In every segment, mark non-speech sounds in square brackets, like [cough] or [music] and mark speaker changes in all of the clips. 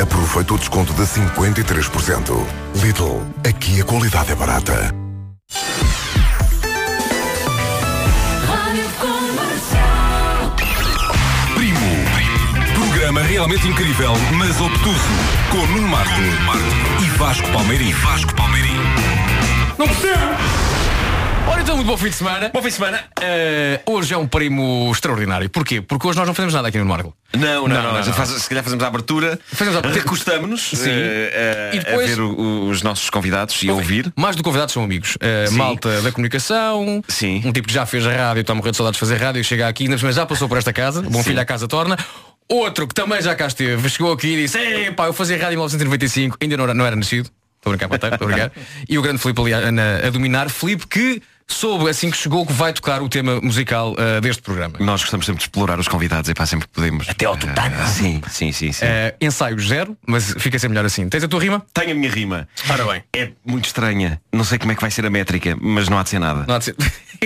Speaker 1: Aproveita o desconto de 53%. Lidl, aqui a qualidade é barata.
Speaker 2: Primo. Programa realmente incrível, mas obtuso. Com Nuno Marco e Vasco Palmeirim. Vasco Palmeirim.
Speaker 3: Não percebo! Ora então, muito bom fim de semana.
Speaker 4: Bom fim de semana.
Speaker 3: Eh, hoje é um primo extraordinário. Porquê? Porque hoje nós não fazemos nada aqui no Marco.
Speaker 4: Não, não, não.
Speaker 3: Não, não,
Speaker 4: a
Speaker 3: não.
Speaker 4: faz- se calhar fazemos a abertura.
Speaker 3: Fazemos a abertura.
Speaker 4: Recostamos-nos
Speaker 3: Sim.
Speaker 4: eh, a-
Speaker 3: E depois-
Speaker 4: a ver o- os nossos convidados e a ouvir.
Speaker 3: Mais do que convidados são amigos. Eh,
Speaker 4: Sim.
Speaker 3: malta da comunicação,
Speaker 4: Sim.
Speaker 3: um tipo que já fez rádio, está a morrer de saudades de fazer rádio e chega aqui, cima já passou por esta casa, bom filho à casa torna. Outro que também já cá esteve, chegou aqui e disse, pá, eu fazia rádio em 1995, ainda não era, não era nascido. Estou a brincar, estou a brincar. E o grande Filipe ali a, na- a dominar. Filipe que soube assim que chegou que vai tocar o tema musical eh, deste programa.
Speaker 4: Nós gostamos sempre de explorar os convidados e pá, sempre que podemos.
Speaker 3: Até ao tutano.
Speaker 4: Eh, sim, sim, sim, sim.
Speaker 3: Eh, ensaio zero, mas fica sempre melhor assim. Tens a tua rima?
Speaker 4: Tenho a minha rima.
Speaker 3: Ora bem.
Speaker 4: É muito estranha. Não sei como é que vai ser a métrica, mas não há de ser nada.
Speaker 3: Não há de ser.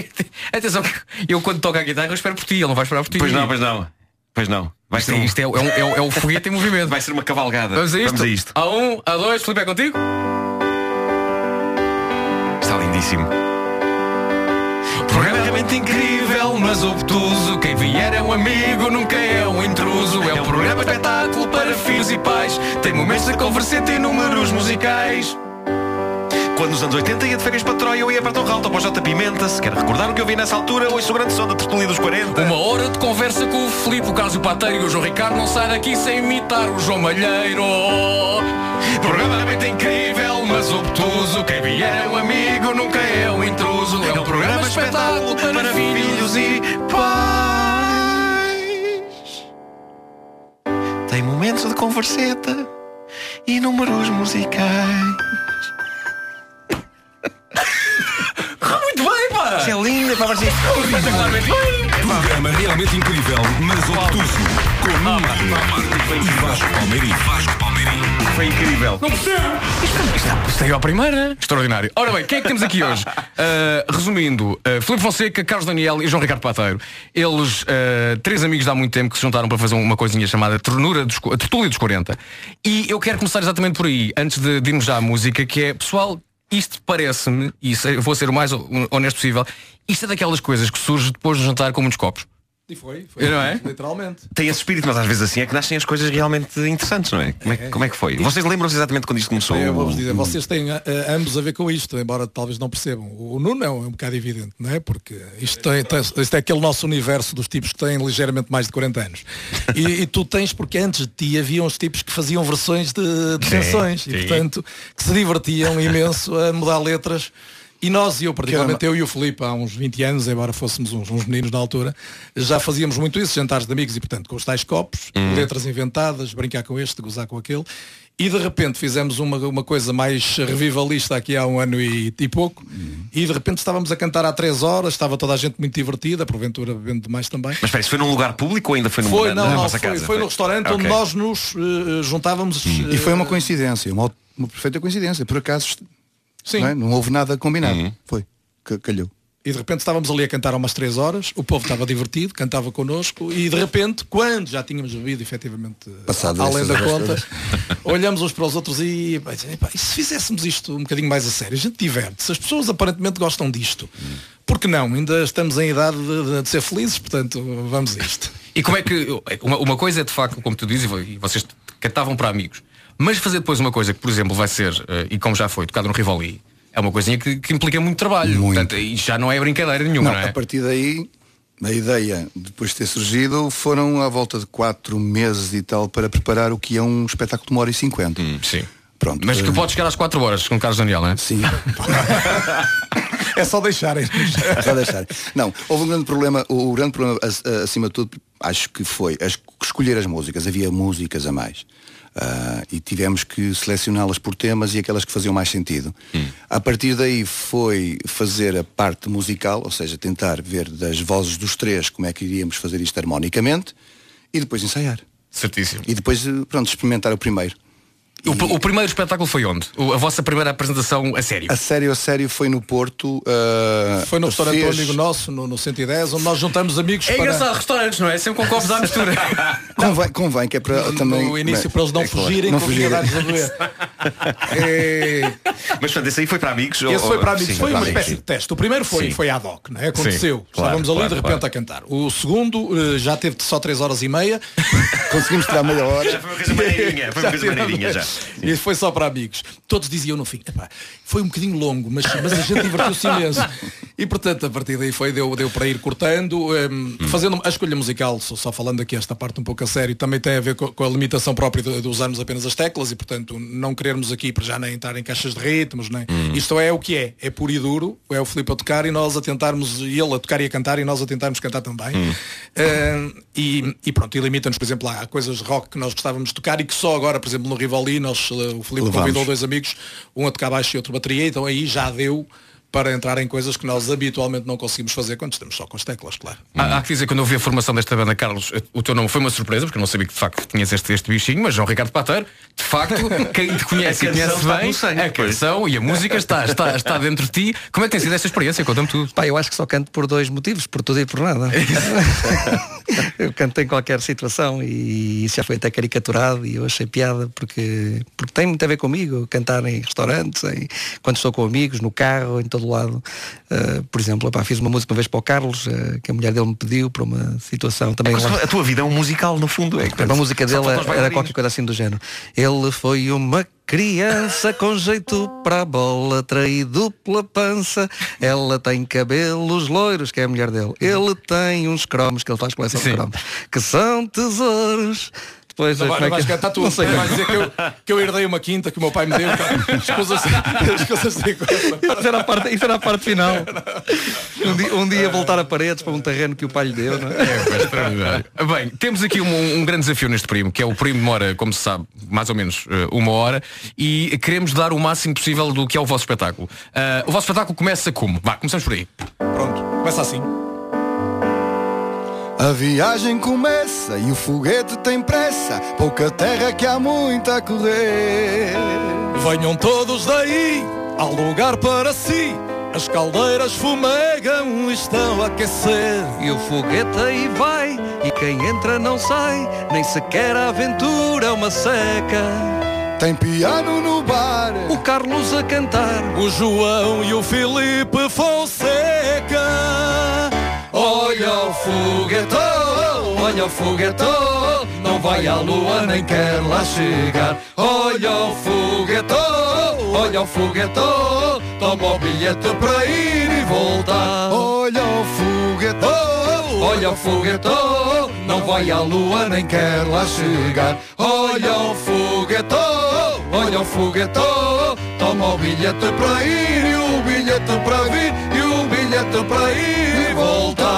Speaker 3: [laughs] Atenção eu quando toco a guitarra eu espero por ti, ele não vai esperar por ti.
Speaker 4: Pois não, pois não. Pois não. Vai
Speaker 3: Isto,
Speaker 4: ser, um-
Speaker 3: isto é, é um- é um- é o foguete em movimento.
Speaker 4: vai ser uma cavalgada.
Speaker 3: Vamos a isto?
Speaker 4: Vamos a isto.
Speaker 3: A um, a dois, Felipe é contigo?
Speaker 4: Está lindíssimo.
Speaker 3: Programa realmente incrível, mas obtuso. Quem vier é um amigo, nunca é um intruso. É um programa espetáculo para filhos e pais. Tem momentos de conversa e números musicais.
Speaker 4: Quando nos anos 80 ia de férias para Troia, eu ia para Torralto ou para o J Pimenta. Se quer recordar o que eu vi nessa altura, ouço o grande som da tertulia dos 40.
Speaker 3: Uma hora de conversa com o Filipe, o Carlos e o Pateiro e o João Ricardo não sai daqui sem imitar o João Malheiro. Programa realmente é incrível, mas obtuso. Quem vier é um amigo, nunca é um intruso. É um programa espetáculo para filhos e
Speaker 4: pais. Tem momentos de converseta e números musicais.
Speaker 3: Muito bem, pá!
Speaker 4: Isso é lindo, é
Speaker 3: Espetacularmente bem!
Speaker 2: Programa realmente incrível, mas obtuso. Com Nuno Marco e Vasco Palmeirim. Vasco Palmeirim.
Speaker 4: Foi incrível.
Speaker 3: Não percebo! Isto, isto é a primeira. Extraordinário. Ora bem, quem é que temos aqui hoje? Uh, [laughs] resumindo, uh, Filipe Fonseca, Carlos Daniel e João Ricardo Pateiro. Eles, uh, três amigos de há muito tempo que se juntaram para fazer uma coisinha chamada Ternura dos, Tertúlia dos 40. E eu quero começar exatamente por aí, antes de, de irmos já à música, que é, pessoal, isto parece-me, e vou ser o mais honesto possível, isto é daquelas coisas que surge depois de jantar com muitos copos.
Speaker 5: E foi, foi.
Speaker 3: Não é?
Speaker 5: Literalmente.
Speaker 4: Tem esse espírito, mas às vezes assim é que nascem as coisas realmente interessantes, não é? Como é, que- como é que foi? Vocês lembram-se exatamente quando isto começou?
Speaker 5: Eu vou-vos dizer, vocês têm eh, ambos a ver com isto, embora talvez não percebam. O Nuno é um, é um bocado evidente, não é? Porque isto, tem, tem- isto é aquele nosso universo dos tipos que têm ligeiramente mais de 40 anos. E, e tu tens, porque antes de ti haviam os tipos que faziam versões de, de canções e, portanto, que se divertiam imenso a mudar letras. E nós, e eu particularmente, eu e o Filipe, há uns 20 anos, embora fôssemos uns, uns meninos na altura, já fazíamos muito isso, jantares de amigos e, portanto, com os tais copos, letras inventadas, brincar com este, gozar com aquele. E de repente fizemos uma, uma coisa mais revivalista aqui há um ano e, e pouco. E de repente estávamos a cantar há três horas, estava toda a gente muito divertida, porventura bebendo demais também.
Speaker 4: Mas espera, isso foi num lugar público ou ainda foi, num,
Speaker 5: Foi,
Speaker 4: na,
Speaker 5: não,
Speaker 4: na
Speaker 5: não, foi,
Speaker 4: casa?
Speaker 5: foi no restaurante onde
Speaker 4: Ok.
Speaker 5: nós nos eh, juntávamos.
Speaker 6: E foi uma coincidência, uma, uma perfeita coincidência. Por acaso
Speaker 5: Sim.
Speaker 6: não, é? Não houve nada combinado.
Speaker 4: Uhum.
Speaker 6: Foi. Que- Calhou.
Speaker 5: E de repente estávamos ali a cantar há umas três horas, o povo estava divertido, cantava connosco e de repente, quando já tínhamos bebido efetivamente
Speaker 6: Passado
Speaker 5: além da conta, [laughs] olhamos uns para os outros e, pá, dizem, "Epá, e se fizéssemos isto um bocadinho mais a sério, a gente diverte-se, as pessoas aparentemente gostam disto. Por que não? Ainda estamos em idade de, de- de ser felizes, portanto, vamos a isto.
Speaker 3: E como é que. Uma, uma coisa é de facto, como tu dizes, e vocês cantavam para amigos. Mas fazer depois uma coisa que, por exemplo, vai ser, eh, e como já foi, tocado no Rivoli, é uma coisinha que, que implica muito trabalho.
Speaker 6: Muito.
Speaker 3: Portanto, e já não é brincadeira nenhuma,
Speaker 6: Não,
Speaker 3: não, é?
Speaker 6: a partir daí, a ideia, depois de ter surgido, foram à volta de quatro meses e tal para preparar o que é um espetáculo de uma hora e cinquenta.
Speaker 3: Sim.
Speaker 6: Pronto.
Speaker 3: Mas que
Speaker 6: eh,
Speaker 3: pode chegar às 4 horas com o Carlos Daniel, não é?
Speaker 6: Sim. [laughs]
Speaker 5: É só deixarem.
Speaker 6: Só deixar. Não, houve um grande problema, o grande problema ac- acima de tudo, acho que foi escolher as músicas, havia músicas a mais. Ah, e tivemos que selecioná-las por temas e aquelas que faziam mais sentido. A partir daí foi fazer a parte musical, ou seja, tentar ver das vozes dos três como é que iríamos fazer isto harmonicamente e depois ensaiar.
Speaker 3: Certíssimo.
Speaker 6: E depois, eh, pronto, experimentar o primeiro.
Speaker 3: O, o primeiro espetáculo foi onde? O- a vossa primeira apresentação a sério?
Speaker 6: A sério, a sério foi no Porto. uh,
Speaker 5: Foi no restaurante
Speaker 6: fez-
Speaker 5: do amigo nosso, no, no 110, onde nós juntamos amigos
Speaker 3: É
Speaker 5: para...
Speaker 3: engraçado, restaurantes, não é? Sempre com copos à mistura. [laughs]
Speaker 6: Convém, convém que é para também.
Speaker 5: No início,
Speaker 6: Bem,
Speaker 5: para eles não
Speaker 6: é claro,
Speaker 5: fugirem
Speaker 6: não fugirem. [laughs]
Speaker 5: É,
Speaker 4: Mas portanto, esse aí foi para amigos? ou-
Speaker 5: Esse foi para
Speaker 4: ou-
Speaker 5: amigos,
Speaker 4: sim,
Speaker 5: foi
Speaker 4: para
Speaker 5: uma
Speaker 4: amigos,
Speaker 5: espécie
Speaker 4: sim.
Speaker 5: de teste. O primeiro foi,
Speaker 4: Sim.
Speaker 5: foi ad hoc, não é? Aconteceu.
Speaker 4: claro,
Speaker 5: Estávamos ali
Speaker 4: claro,
Speaker 5: de repente
Speaker 4: claro.
Speaker 5: a cantar. O segundo eh, já teve só 3 horas e meia. [laughs]
Speaker 6: Conseguimos tirar meia hora.
Speaker 4: Já foi uma coisa maneirinha, foi uma coisa maneirinha já.
Speaker 5: E foi só para amigos. Todos diziam no fim, "Epá, foi um bocadinho longo, mas, mas a gente divertiu-se imenso. E portanto, a partir daí foi, deu, deu para ir cortando, em, fazendo a escolha musical, só, só falando aqui esta parte um pouco a sério, também tem a ver co- com, a limitação própria de, de usarmos apenas as teclas e portanto não querermos aqui para já nem entrar em caixas de ritmos, nem. Isto é o que é, é puro e duro, é o Filipe a tocar e nós a tentarmos, e ele a tocar e a cantar e nós a tentarmos cantar também. Em, e, e pronto, e limita-nos, por exemplo, há coisas rock que nós gostávamos de tocar e que só agora, por exemplo, no Rivoli, nós, eh, o Filipe
Speaker 6: Levamos.
Speaker 5: convidou dois amigos, um a tocar baixo e outro bateria, então aí já deu para entrar em coisas que nós habitualmente não conseguimos fazer quando estamos só com as teclas, claro.
Speaker 3: Há, há que dizer, quando eu vi a formação desta banda, Carlos, o teu nome foi uma surpresa, porque eu não sabia que de facto tinhas este, este bichinho, mas João Ricardo Pateiro, de facto, [laughs] quem te conhece e conhece bem,
Speaker 4: sangue,
Speaker 3: a
Speaker 4: pois.
Speaker 3: canção e a música está, está, está dentro de ti. Como é que tem sido esta experiência? Conta-me tudo.
Speaker 7: Pá, eu acho que só canto por dois motivos, por tudo e por nada. [laughs] eu canto em qualquer situação e isso já foi até caricaturado e eu achei piada porque, porque tem muito a ver comigo, cantar em restaurantes, em- quando estou com amigos, no carro, em todo lado. Uh, por exemplo, pá, fiz uma música uma vez para o Carlos, uh, que a mulher dele me pediu para uma situação também
Speaker 4: Mas
Speaker 7: lá.
Speaker 4: a tua vida é um musical, no fundo. É,
Speaker 7: A música dele era qualquer coisa assim do género. Ele foi uma criança com jeito para a bola, traído pela pança. Ela tem cabelos loiros, que é a mulher dele. Ele tem uns cromos, que ele faz coleção de
Speaker 3: Sim.
Speaker 7: cromos, que são tesouros. Depois,
Speaker 5: Não, vai,
Speaker 7: é
Speaker 5: vais
Speaker 7: que-
Speaker 5: cantar tu,
Speaker 7: Não sei
Speaker 5: vais
Speaker 7: como.
Speaker 5: dizer que eu, que eu herdei uma quinta que o meu pai me deu, as coisas, as coisas
Speaker 7: Isso era, a parte, isso era a parte final. Um dia, um dia voltar a paredes para um terreno que o pai lhe deu, não é?
Speaker 3: É, é. Bem, temos aqui um, um grande desafio neste primo, que é o primo demora, como se sabe, mais ou menos eh, uma hora, e queremos dar o máximo possível do que é o vosso espetáculo. Ah, o vosso espetáculo começa como? Vá, começamos por aí.
Speaker 5: Pronto, começa assim.
Speaker 6: A viagem começa e o foguete tem pressa. Pouca terra que há muito a correr.
Speaker 5: Venham todos daí, há lugar para si. As caldeiras fumegam e estão a aquecer.
Speaker 7: E o foguete aí vai, e quem entra não sai, nem sequer a aventura é uma seca.
Speaker 6: Tem piano no bar.
Speaker 7: O Carlos a cantar,
Speaker 5: O João e o Filipe Fonseca.
Speaker 7: Olha o foguetão, olha o foguetão, não vai à lua nem quer lá chegar. Olha o foguetão, olha o foguetão, toma o bilhete para ir e voltar.
Speaker 6: Olha o foguetão.
Speaker 7: Olha o foguetão, não vai à lua nem quer lá chegar. Olha o foguetão, olha o foguetão, toma o bilhete para ir e o bilhete para vir bilhete para ir e voltar.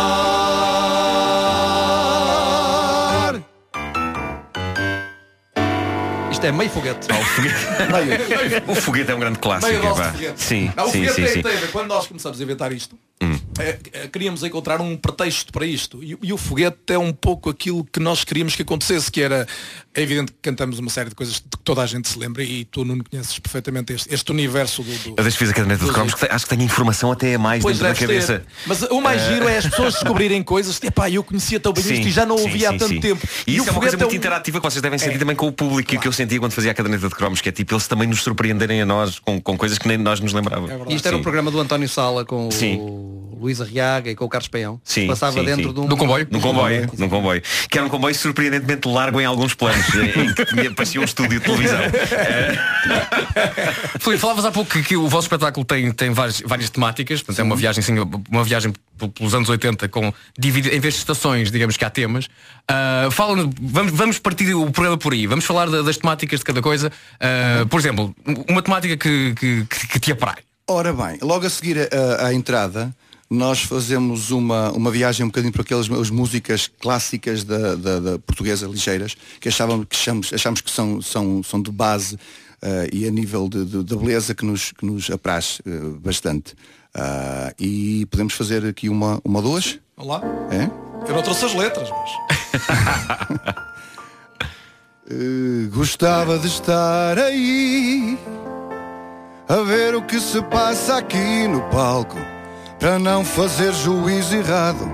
Speaker 7: Isto é meio foguete. [laughs]
Speaker 4: O foguete é um grande clássico.
Speaker 5: Meio foguete.
Speaker 4: Sim,
Speaker 5: Não, o
Speaker 4: sim,
Speaker 5: foguete
Speaker 4: sim,
Speaker 5: tem-
Speaker 4: sim.
Speaker 5: tem. Quando nós começamos a inventar isto, eh, eh, queríamos encontrar um pretexto para isto. E, e o foguete é um pouco aquilo que nós queríamos que acontecesse, que era, é evidente que cantamos uma série de coisas de que toda a gente se lembra e tu não conheces perfeitamente este, este universo do. do
Speaker 4: Eu desde que fiz a caderneta de
Speaker 5: dos-
Speaker 4: cromos, acho que tenho informação até a mais
Speaker 5: Pois
Speaker 4: dentro da cabeça.
Speaker 5: ter. Mas o mais giro é as [laughs] pessoas descobrirem coisas. Epá, eu conhecia tão bem isto e já não
Speaker 4: sim,
Speaker 5: ouvia há
Speaker 4: sim,
Speaker 5: tanto
Speaker 4: sim.
Speaker 5: tempo.
Speaker 4: E isso
Speaker 5: o
Speaker 4: é uma coisa
Speaker 5: foguete
Speaker 4: muito
Speaker 5: um-
Speaker 4: interativa que vocês devem sentir
Speaker 5: É.
Speaker 4: também com o público e que eu sentia quando fazia a caderneta de cromos, que é tipo eles também nos surpreenderem a nós com, com coisas que nem nós nos lembrávamos.
Speaker 7: E isto era
Speaker 4: Sim.
Speaker 7: um programa do António Sala com
Speaker 4: Sim.
Speaker 7: O Luís Arriaga e com o Carlos Peão.
Speaker 4: Sim,
Speaker 7: Passava
Speaker 4: sim,
Speaker 7: dentro
Speaker 4: sim.
Speaker 7: de um
Speaker 3: Do comboio?
Speaker 4: Num comboio, num comboio. Que era um comboio surpreendentemente largo em alguns planos, em [laughs] em que tinha- parecia um estúdio de televisão. [laughs]
Speaker 3: Filipe, falavas há pouco que, que o vosso espetáculo tem, tem várias, várias temáticas, portanto é uma viagem assim, uma viagem pelos anos 80 com dividi- em vez de estações, digamos que há temas. Ah, fala, vamos, vamos partir o programa por aí, vamos falar da- das temáticas de cada coisa. Ah, Por exemplo, uma temática que, que, que- que te aprai.
Speaker 6: Ora bem, logo a seguir a- à entrada, nós fazemos uma, uma viagem um bocadinho para aquelas as músicas clássicas da, da- da portuguesa ligeiras, que achávamos que, achamos, achamos que são, são, são de base eh, e a nível de, de- da beleza que nos, que nos apraz eh, bastante. Ah, e podemos fazer aqui uma, uma duas?
Speaker 5: Olá.
Speaker 6: É?
Speaker 5: Eu não trouxe as letras, mas. [laughs]
Speaker 6: Eh, gostava de estar aí a ver o que se passa aqui no palco para não fazer juízo errado.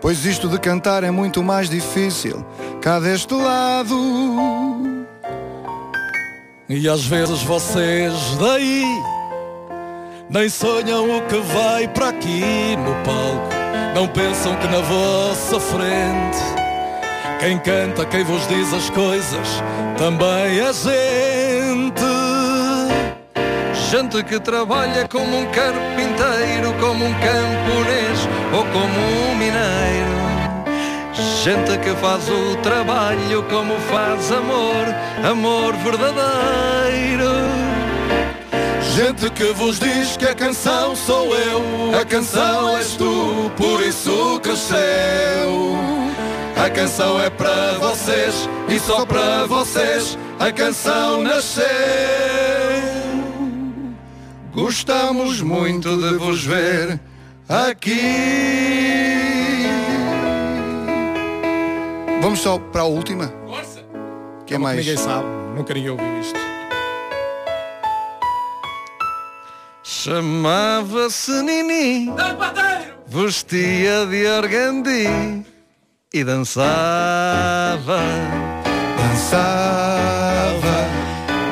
Speaker 6: Pois isto de cantar é muito mais difícil cá deste lado.
Speaker 5: E às vezes vocês daí nem sonham o que vai para aqui no palco. Não pensam que na vossa frente quem canta, quem vos diz as coisas também é gente.
Speaker 7: Gente que trabalha como um carpinteiro, como um camponês ou como um mineiro. Gente que faz o trabalho como faz amor, amor verdadeiro.
Speaker 5: Gente que vos diz que a canção sou eu, a canção és tu, por isso cresceu. A canção é para vocês e só para vocês a canção nasceu.
Speaker 6: Gostamos muito de vos ver aqui. Vamos só para a última. Que é mais.
Speaker 5: Ninguém sabe, nunca ninguém ouviu isto.
Speaker 7: Chamava-se Nini, vestia de organdi e dançava,
Speaker 6: Dançava,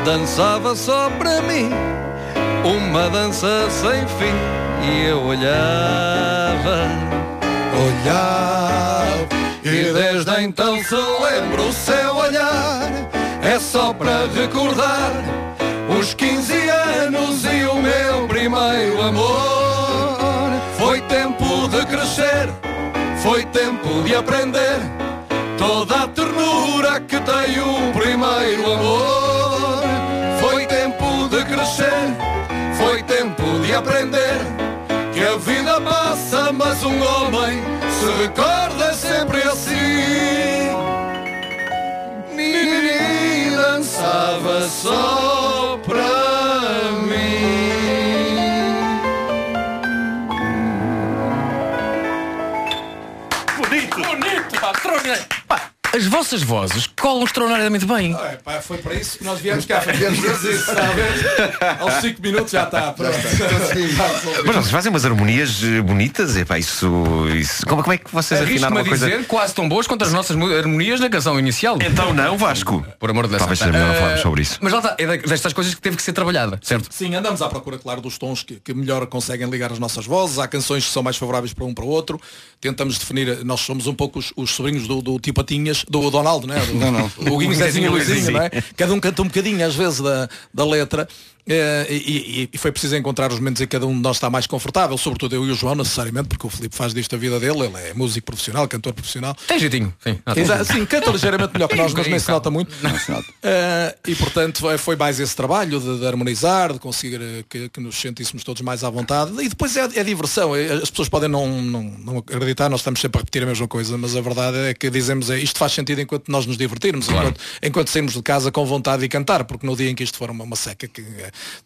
Speaker 7: dançava só para mim, uma dança sem fim e eu olhava.
Speaker 6: olhava.
Speaker 5: E desde então se lembra o seu olhar É só para recordar Os 15 anos e o meu primeiro amor Foi tempo de crescer Foi tempo de aprender Toda a ternura que tem o primeiro amor Foi tempo de crescer tempo de aprender Que a vida passa mas um homem Se recorda sempre assim. Nini dançava só
Speaker 3: as vossas vozes colam extraordinariamente bem.
Speaker 5: É, pá, foi para isso que nós viemos cá. Viemos dizer isso? Aos 5 minutos já está. Pronto. [laughs]
Speaker 4: Mas vocês fazem umas harmonias eh, bonitas, epá, isso, isso. Como, como é que vocês afinaram uma coisa?
Speaker 3: dizer quase tão boas quanto as nossas harmonias na canção inicial.
Speaker 4: Então não, Vasco.
Speaker 3: Por amor de Deus.
Speaker 4: Talvez seja melhor não
Speaker 3: Ah,
Speaker 4: falarmos sobre isso.
Speaker 3: Mas lá está, é destas coisas que teve que ser trabalhada, certo?
Speaker 5: Sim, andamos à procura, claro, dos tons que, que melhor conseguem ligar as nossas vozes. Há canções que são mais favoráveis para um para o outro. Tentamos definir, nós somos um pouco os, os sobrinhos do, do Tio Patinhas, do Donaldo, não é? Do,
Speaker 6: Não, não.
Speaker 5: O Guinho,
Speaker 3: O
Speaker 5: Zezinho e
Speaker 3: Zezinho,
Speaker 5: Luizinho,
Speaker 3: Luizinho.
Speaker 5: não é? Cada um canta um bocadinho, às vezes, da, da letra. Eh, e, e- e foi preciso encontrar os momentos em que cada um de nós está mais confortável, sobretudo eu e o João, necessariamente, porque o Filipe faz disto a vida dele, ele é músico profissional, cantor profissional.
Speaker 3: Tem jeitinho. Sim. Ah,
Speaker 5: Exato, sim, canta ligeiramente melhor que nós, mas nem se nota muito.
Speaker 6: se nota.
Speaker 5: Eh, e portanto foi- mais esse trabalho de, de harmonizar, de conseguir eh, que, que nos sentíssemos todos mais à vontade. E depois é, é diversão. As pessoas podem não, não, não acreditar, nós estamos sempre a repetir a mesma coisa, mas a verdade é que dizemos é isto faz sentido enquanto nós nos divertirmos, enquanto, enquanto saímos de casa com vontade de cantar, porque no dia em que isto for uma, uma seca, que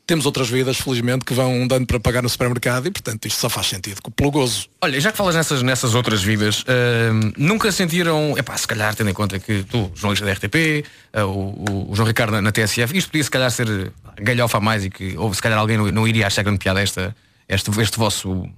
Speaker 5: temos outras vidas, felizmente, que vão dando para pagar no supermercado e portanto isto só faz sentido pelo gozo.
Speaker 3: Olha, já que falas nessas, nessas outras vidas, ahm, nunca sentiram, epá, se calhar tendo em conta que tu, jornalista da RTP, ah, o, o- o João Ricardo na, na TSF, isto podia se calhar ser galhofa a mais e que ou se calhar alguém não, não iria achar grande piada esta, este, este vosso,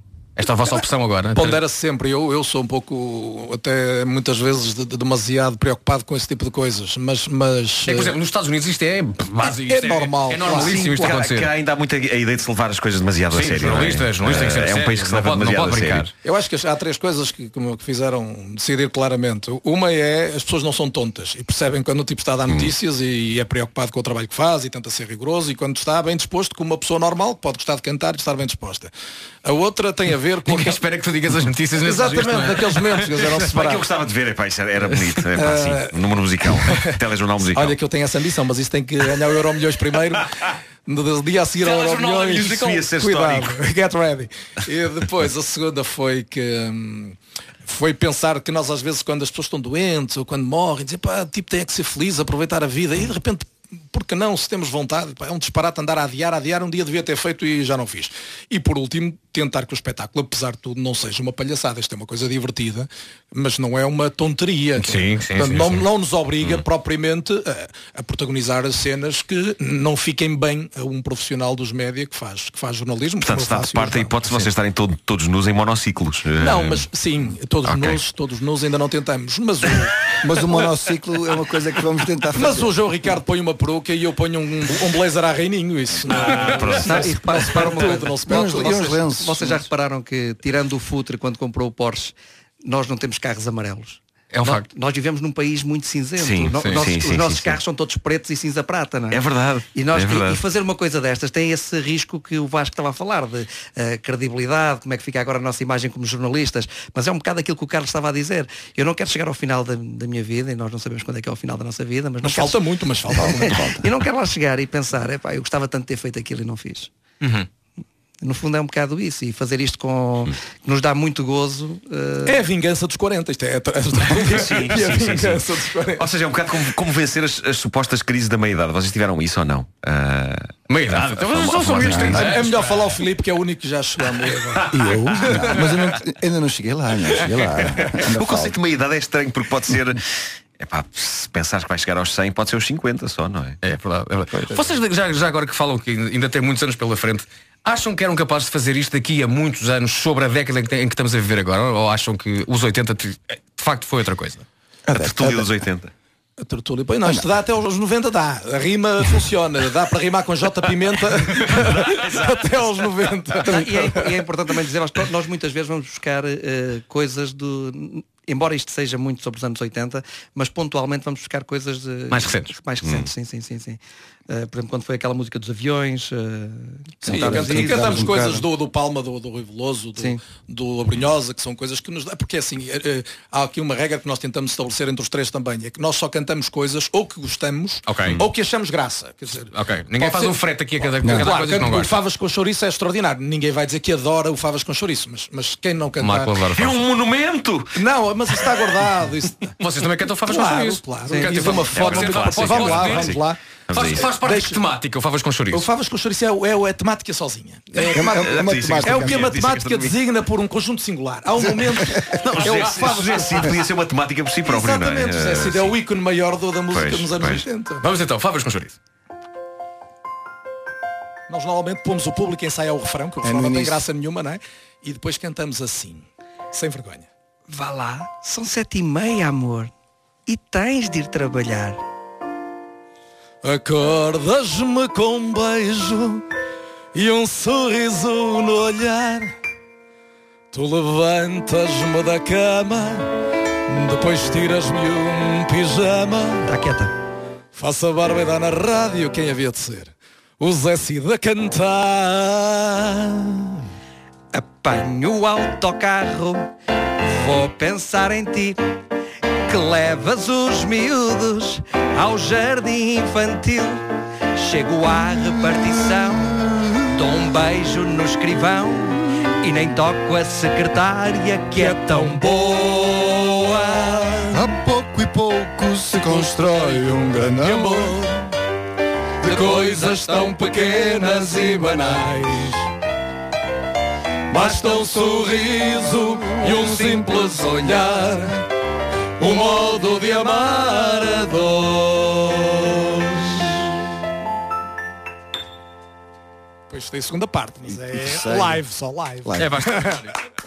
Speaker 3: esta vossa opção agora.
Speaker 5: Pondera-se sempre, eu, eu sou um pouco, até muitas vezes, de- de- demasiado preocupado com esse tipo de coisas, mas. mas
Speaker 3: É por exemplo, nos Estados Unidos isto é básico.
Speaker 5: É
Speaker 3: isto
Speaker 5: normal,
Speaker 3: É normalíssimo isto
Speaker 4: Cá,
Speaker 3: acontecer.
Speaker 4: ainda há muita a ideia de se levar as coisas demasiado a
Speaker 3: Sim,
Speaker 4: sério.
Speaker 3: jornalista,
Speaker 4: não é?
Speaker 3: jornalista que ser
Speaker 4: é um
Speaker 3: sério,
Speaker 4: país que se
Speaker 3: não
Speaker 4: leva demasiado
Speaker 3: pode
Speaker 4: a sério.
Speaker 3: brincar.
Speaker 5: Eu acho que há três coisas que, que fizeram decidir claramente. Uma é as pessoas não são tontas e percebem quando o tipo está a dar
Speaker 3: Hum.
Speaker 5: notícias e, é preocupado com o trabalho que faz e tenta ser rigoroso e quando está bem disposto como uma pessoa normal que pode gostar de cantar e estar bem disposta. A outra tem a ver com
Speaker 3: Ninguém espera que tu digas as notícias nesse
Speaker 5: Exatamente,
Speaker 3: registro, não é?
Speaker 5: naqueles momentos que eles eram
Speaker 4: Bem, que eu gostava de ver, epá, isso era, bonito. Epá, assim, número musical. [laughs] Telejornal musical.
Speaker 5: Olha que eu tenho essa ambição, mas isso tem que ganhar o Euro Milhões primeiro. No dia a seguir ao Euro Milhões.
Speaker 4: Ser
Speaker 5: Cuidado,
Speaker 4: histórico.
Speaker 5: get ready. E depois a segunda foi que hum, foi pensar que nós às vezes quando as pessoas estão doentes ou quando morrem, dizer pá, tipo tem que ser feliz, aproveitar a vida e de repente por que não, se temos vontade, é um disparate andar a adiar, a adiar, um dia devia ter feito e já não fiz. E por último, tentar que o espetáculo, apesar de tudo, não seja uma palhaçada. Isto é uma coisa divertida, mas não é uma tonteria.
Speaker 3: Sim, sim,
Speaker 5: Portanto,
Speaker 3: sim,
Speaker 5: não,
Speaker 3: sim.
Speaker 5: não nos obriga propriamente a, a protagonizar as cenas que não fiquem bem a um profissional dos média que faz, que faz jornalismo.
Speaker 8: Portanto, está de parte a
Speaker 5: eu
Speaker 8: hipótese de vocês estarem todo- todos nus em monociclos.
Speaker 5: Não,
Speaker 8: Eh,
Speaker 5: mas sim, todos
Speaker 8: Ok.
Speaker 5: nós, todos nós ainda não tentamos. Mas o, [laughs]
Speaker 6: Mas o monociclo é uma coisa que vamos tentar fazer.
Speaker 5: mas o João Ricardo põe uma peruca e eu ponho um, um blazer a reininho. Isso não,
Speaker 8: pronto.
Speaker 7: Não, e repara, repara uma [laughs] coisa.
Speaker 5: não se
Speaker 6: e uns
Speaker 7: Vocês,
Speaker 6: lenços.
Speaker 7: vocês já repararam que, tirando o Futre quando comprou o Porsche, nós não temos carros amarelos.
Speaker 3: É um facto.
Speaker 7: Nós vivemos num país muito cinzento.
Speaker 8: Sim,
Speaker 7: No-
Speaker 8: sim,
Speaker 7: nós-
Speaker 8: sim,
Speaker 7: os
Speaker 8: sim,
Speaker 7: nossos
Speaker 8: sim,
Speaker 7: carros
Speaker 8: sim.
Speaker 7: são todos pretos e cinza prata, não é?
Speaker 8: É verdade.
Speaker 7: E, nós,
Speaker 8: é
Speaker 7: e-
Speaker 8: verdade.
Speaker 7: e fazer uma coisa destas tem esse risco que o Vasco estava a falar, de eh, credibilidade, como é que fica agora a nossa imagem como jornalistas. Mas é um bocado aquilo que o Carlos estava a dizer. Eu não quero chegar ao final da, da minha vida, e nós não sabemos quando é que é o final da nossa vida, mas,
Speaker 5: Mas
Speaker 7: quero-
Speaker 5: falta muito, mas falta [laughs] muito. falta.
Speaker 7: e não quero lá chegar e pensar, epá, eu gostava tanto de ter feito aquilo e não fiz. No fundo é um bocado isso. E fazer isto com que nos dá muito gozo. eh,
Speaker 5: É a vingança dos 40. Isto é, é, [laughs]
Speaker 8: Sim,
Speaker 5: é a
Speaker 8: sim, sim,
Speaker 5: vingança
Speaker 8: sim.
Speaker 5: dos 40.
Speaker 8: Ou seja, é um bocado como, como vencer as, as supostas crises da meia-idade. Vocês tiveram isso ou não? Ah,
Speaker 3: Meia idade. Então,
Speaker 8: fama-
Speaker 3: não são
Speaker 8: famosa-
Speaker 3: menos 30
Speaker 5: É, é melhor falar ao Filipe que é o único que já chegou a morrer. [laughs]
Speaker 6: E eu? Não, mas eu não- ainda não cheguei lá, não cheguei lá. Ainda
Speaker 8: o conceito de meia-idade é estranho porque pode ser. Epá, se pensares que vai chegar aos 100, pode ser os 50 só, não é?
Speaker 3: É verdade. é verdade. Vocês já, já agora que falam que ainda têm muitos anos pela frente, acham que eram capazes de fazer isto daqui a muitos anos sobre a década em que, estamos a viver agora? Ou acham que os 80 de facto foi outra coisa?
Speaker 8: A tertúlia dos 80.
Speaker 5: A tertúlia. Pois não, isto dá até aos 90 dá. A rima [laughs] funciona. Dá para rimar com J Pimenta [laughs] [laughs] até aos 90.
Speaker 7: E é, e é importante também dizer, nós, nós muitas vezes vamos buscar eh, coisas do. Embora isto seja muito sobre os anos 80, mas pontualmente vamos buscar coisas de,
Speaker 3: Mais recentes.
Speaker 7: Mais recentes, sim, sim, sim, sim. Eh, por exemplo, quando foi aquela música dos aviões. eh,
Speaker 5: Sim, cantamos
Speaker 6: um
Speaker 5: coisas do, do Palma, do, do Rui Veloso, do,
Speaker 7: Sim.
Speaker 5: do Labrinhosa, que são coisas que nos dá. Porque assim, eh, há aqui uma regra que nós tentamos estabelecer entre os três também, é que nós só cantamos coisas ou que gostamos
Speaker 3: Ok.
Speaker 5: ou que achamos graça. Quer dizer,
Speaker 3: Ok. Ninguém faz
Speaker 5: ser-
Speaker 3: um frete aqui a cada, a
Speaker 5: Não.
Speaker 3: cada
Speaker 5: Claro,
Speaker 3: coisa que não
Speaker 5: o
Speaker 3: gosta.
Speaker 5: Favas com chouriço é extraordinário. Ninguém vai dizer que adora o Favas com chouriço, mas, mas quem não cantar.
Speaker 8: É um monumento!
Speaker 5: Não, mas isso está guardado. Isso... [laughs]
Speaker 3: Vocês também cantam favas com
Speaker 5: Claro,
Speaker 3: chouriço.
Speaker 5: claro. É uma forma de-
Speaker 3: ser clássico.
Speaker 5: Vamos lá, vamos lá.
Speaker 3: Faz, faz parte
Speaker 5: Deixa-
Speaker 3: da temática, o favas com
Speaker 5: O
Speaker 3: chouriço.
Speaker 5: Favas com chouriço é, o- é, o- é a temática sozinha. É,
Speaker 6: É,
Speaker 5: temática-
Speaker 6: é uma temática.
Speaker 5: é o que a matemática designa por um conjunto singular. Há um momento. [laughs]
Speaker 8: Não,
Speaker 5: é o Favas
Speaker 8: José Cid podia ser uma temática por si próprio,
Speaker 5: Exatamente,
Speaker 8: não é?
Speaker 5: José Cid é o ícone maior do- da música
Speaker 8: Pois,
Speaker 5: nos anos
Speaker 8: pois.
Speaker 5: 80.
Speaker 3: Vamos então, favas com chouriço.
Speaker 5: Nós normalmente pomos o público a ensaiar o refrão, que o
Speaker 6: É
Speaker 5: refrão
Speaker 6: no
Speaker 5: não tem graça nenhuma, não é? E depois cantamos assim, sem vergonha.
Speaker 7: Vá lá, são sete e meia, amor. E tens de ir trabalhar.
Speaker 5: Acordas-me com um beijo e um sorriso no olhar. Tu levantas-me da cama, depois tiras-me um pijama.
Speaker 7: Está quieta.
Speaker 5: Faça a barba e dá na rádio quem havia de ser. O Zé Cid a cantar.
Speaker 7: Apanho o autocarro, vou pensar em ti. Que levas os miúdos ao jardim infantil. Chego à repartição, dou um beijo no escrivão e nem toco a secretária que é tão boa.
Speaker 6: A pouco e pouco se constrói um grande amor.
Speaker 5: de coisas tão pequenas e banais. Basta um sorriso e um simples olhar, um modo de amar a dois. Pois tem a segunda parte, mas é live, só live.
Speaker 6: Live.
Speaker 3: É, basta. [laughs]